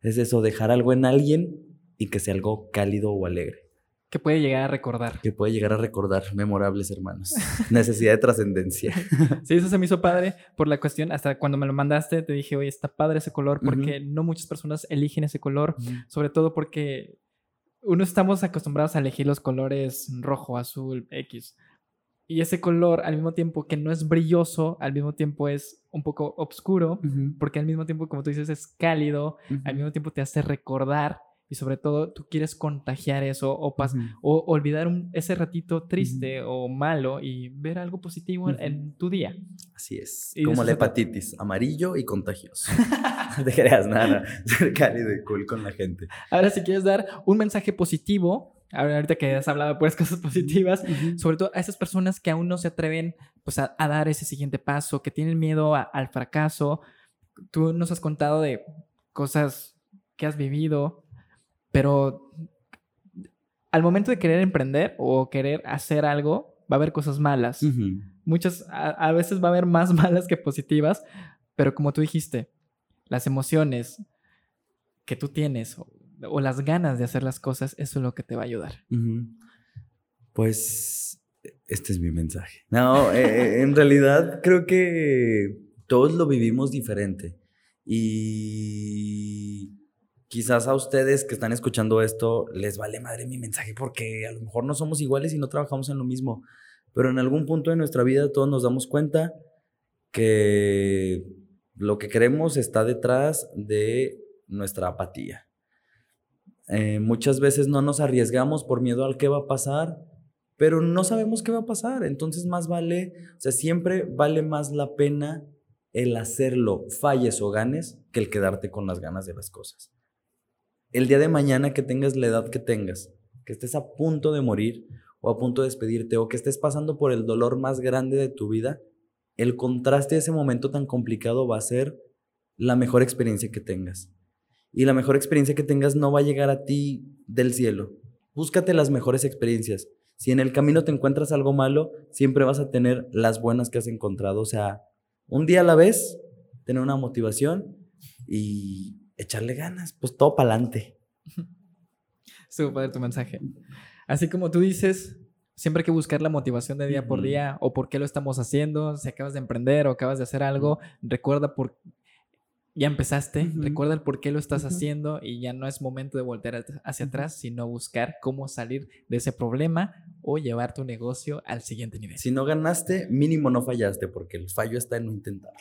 Speaker 2: Es eso, dejar algo en alguien y que sea algo cálido o alegre.
Speaker 1: Que puede llegar a recordar.
Speaker 2: Que puede llegar a recordar, memorables hermanos. Necesidad de trascendencia.
Speaker 1: sí, eso se me hizo padre por la cuestión. Hasta cuando me lo mandaste, te dije, oye, está padre ese color, porque no muchas personas eligen ese color, sobre todo porque uno estamos acostumbrados a elegir los colores rojo, azul, X. Y ese color, al mismo tiempo que no es brilloso, al mismo tiempo es un poco oscuro, porque al mismo tiempo, como tú dices, es cálido, al mismo tiempo te hace recordar y sobre todo tú quieres contagiar eso o, o olvidar ese ratito triste o malo y ver algo positivo en, tu día.
Speaker 2: Así es. Como la hepatitis, amarillo y contagioso. no te creas nada, ser cálido y cool con la gente.
Speaker 1: Ahora, si quieres dar un mensaje positivo ahorita que has hablado de puras cosas positivas, sobre todo a esas personas que aún no se atreven pues, a, dar ese siguiente paso, que tienen miedo al fracaso. Tú nos has contado de cosas que has vivido, pero al momento de querer emprender o querer hacer algo, va a haber cosas malas. Muchas, a veces va a haber más malas que positivas, pero como tú dijiste, las emociones que tú tienes o las ganas de hacer las cosas, eso es lo que te va a ayudar.
Speaker 2: Pues este es mi mensaje. No, eh, eh, en realidad creo que todos lo vivimos diferente y quizás a ustedes que están escuchando esto les vale madre mi mensaje porque a lo mejor no somos iguales y no trabajamos en lo mismo, pero en algún punto de nuestra vida todos nos damos cuenta que lo que queremos está detrás de nuestra apatía. Eh, muchas veces no nos arriesgamos por miedo al qué va a pasar, pero no sabemos qué va a pasar. Entonces más vale, o sea, siempre vale más la pena el hacerlo, falles o ganes, que el quedarte con las ganas de las cosas. El día de mañana que tengas la edad que tengas, que estés a punto de morir o a punto de despedirte o que estés pasando por el dolor más grande de tu vida, el contraste de ese momento tan complicado va a ser la mejor experiencia que tengas y la mejor experiencia que tengas no va a llegar a ti del cielo. Búscate las mejores experiencias. Si en el camino te encuentras algo malo, siempre vas a tener las buenas que has encontrado. O sea, un día a la vez, tener una motivación y echarle ganas, pues todo para adelante.
Speaker 1: Estuvo padre tu mensaje. Así como tú dices, siempre hay que buscar la motivación de día por día o por qué lo estamos haciendo. Si acabas de emprender o acabas de hacer algo, recuerda por ya empezaste, recuerda el por qué lo estás haciendo y ya no es momento de voltear hacia atrás, sino buscar cómo salir de ese problema o llevar tu negocio al siguiente nivel.
Speaker 2: Si no ganaste, mínimo no fallaste, porque el fallo está en no intentar.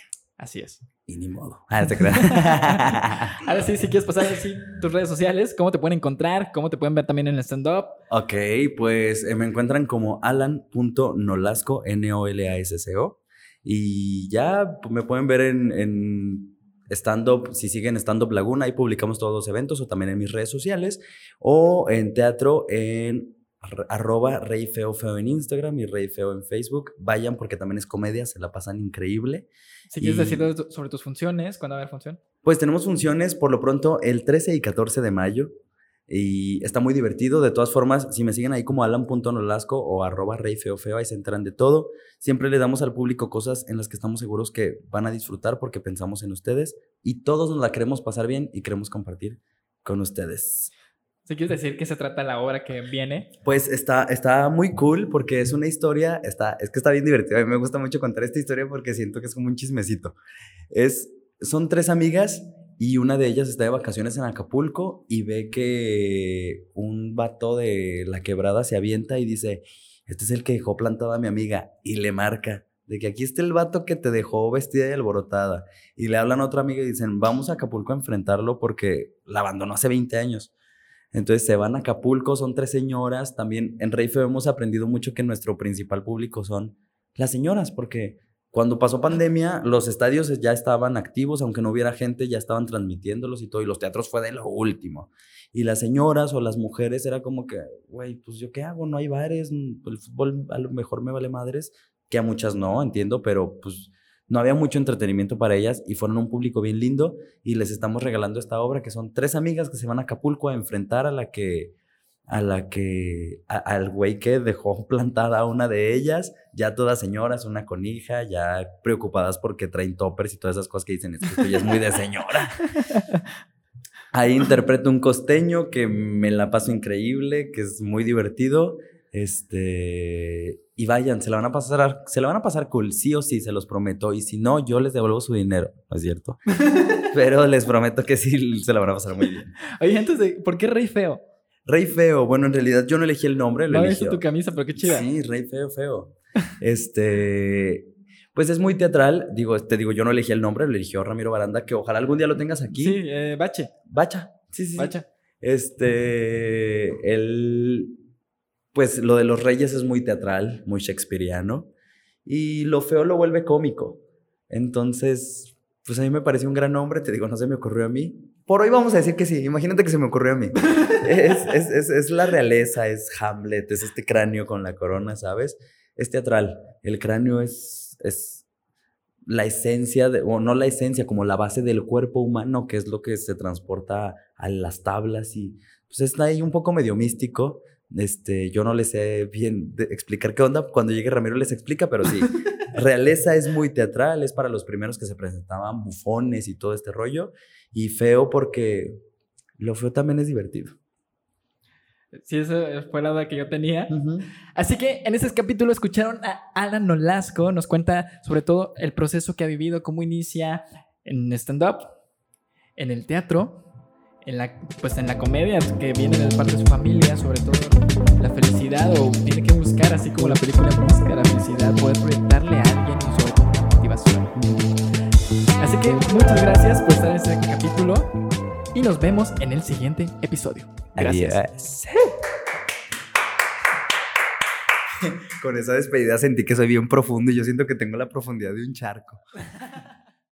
Speaker 1: Así es.
Speaker 2: Y ni modo. Ah, te.
Speaker 1: Ahora sí, si quieres pasar así tus redes sociales, ¿cómo te pueden encontrar? ¿Cómo te pueden ver también en el stand-up?
Speaker 2: ok, pues eh, me encuentran como alan.nolasco, N-O-L-A-S-C-O. Y ya pues, me pueden ver en, en stand-up, si siguen stand-up Laguna, ahí publicamos todos los eventos o también en mis redes sociales. O en teatro en ar- arroba Rey Feo Feo en Instagram y Rey Feo en Facebook. Vayan porque también es comedia, se la pasan increíble.
Speaker 1: Si quieres
Speaker 2: Y-
Speaker 1: decir de tu- sobre tus funciones, ¿cuándo va a haber función?
Speaker 2: Pues tenemos funciones por lo pronto el 13 y 14 de mayo. Y está muy divertido. De todas formas, si me siguen ahí como alan.nolasco o arroba rey feo feo, ahí se enteran de todo. Siempre le damos al público cosas en las que estamos seguros que van a disfrutar porque pensamos en ustedes. Y todos nos la queremos pasar bien y queremos compartir con ustedes.
Speaker 1: Quieres decir qué se trata la obra que viene.
Speaker 2: Pues está, está muy cool porque es una historia, está, es que está bien divertido. A mí me gusta mucho contar esta historia porque siento que es como un chismecito. Es, son tres amigas y una de ellas está de vacaciones en Acapulco y ve que un vato de la quebrada se avienta y dice, este es el que dejó plantada a mi amiga y le marca. De que aquí está el vato que te dejó vestida y alborotada. Y le hablan a otra amiga y dicen, vamos a Acapulco a enfrentarlo porque la abandonó hace 20 años. Entonces se van a Acapulco, son tres señoras. También en Rey Feo hemos aprendido mucho que nuestro principal público son las señoras, porque cuando pasó pandemia, los estadios ya estaban activos, aunque no hubiera gente, ya estaban transmitiéndolos y todo, y los teatros fue de lo último. Y las señoras o las mujeres era como que, güey, pues yo qué hago, no hay bares, mm, el fútbol a lo mejor me vale madres, que a muchas no, entiendo, pero pues no había mucho entretenimiento para ellas y fueron un público bien lindo y les estamos regalando esta obra que son tres amigas que se van a Acapulco a enfrentar a la que a la que a- al güey que dejó plantada a una de ellas, ya todas señoras, una con hija, ya preocupadas porque traen toppers y todas esas cosas que dicen, es que esto ya es muy de señora. Ahí interpreto un costeño que me la paso increíble, que es muy divertido. Este, y vayan, se la van a pasar, se la van a pasar cool, sí o sí, se los prometo. Y si no, yo les devuelvo su dinero, ¿no es cierto? Pero les prometo que sí se la van a pasar muy bien.
Speaker 1: Oye, antes de. ¿Por qué Rey Feo?
Speaker 2: Rey Feo, bueno, en realidad yo no elegí el nombre, lo
Speaker 1: No visto tu camisa, pero qué chida.
Speaker 2: Sí, Rey Feo, feo. Este, pues es muy teatral. Digo, te digo, yo no elegí el nombre, lo eligió Ramiro Baranda, que ojalá algún día lo tengas aquí.
Speaker 1: Sí, eh, Bache.
Speaker 2: Bacha. Sí, sí, sí.
Speaker 1: Bacha.
Speaker 2: Este, el, pues lo de los reyes es muy teatral, muy shakespeariano. Y lo feo lo vuelve cómico. Entonces, pues a mí me pareció un gran nombre, te digo, no se me ocurrió a mí. Por hoy vamos a decir que sí, imagínate que se me ocurrió a mí. es, es, es, es la realeza, es Hamlet, es este cráneo con la corona, ¿sabes? Es teatral. El cráneo es, es la esencia, de, o no la esencia, como la base del cuerpo humano, que es lo que se transporta a las tablas y pues está ahí un poco medio místico. Este, yo no les sé bien de- explicar qué onda. Cuando llegue Ramiro les explica, pero sí. Realeza es muy teatral, es para los primeros que se presentaban bufones y todo este rollo. Y feo porque lo feo también es divertido.
Speaker 1: Sí, esa fue la duda que yo tenía. Así que en ese capítulo escucharon a Alan Nolasco, nos cuenta sobre todo el proceso que ha vivido, cómo inicia en stand-up, en el teatro, en la, pues en la comedia que viene de parte de su familia, sobre todo la felicidad o tiene que buscar, así como la película busca la felicidad, poder proyectarle a alguien y sobre todo una motivación. Así que muchas gracias por estar en este capítulo y nos vemos en el siguiente episodio. Gracias.
Speaker 2: Adiós. Con esa despedida sentí que soy bien profundo y yo siento que tengo la profundidad de un charco.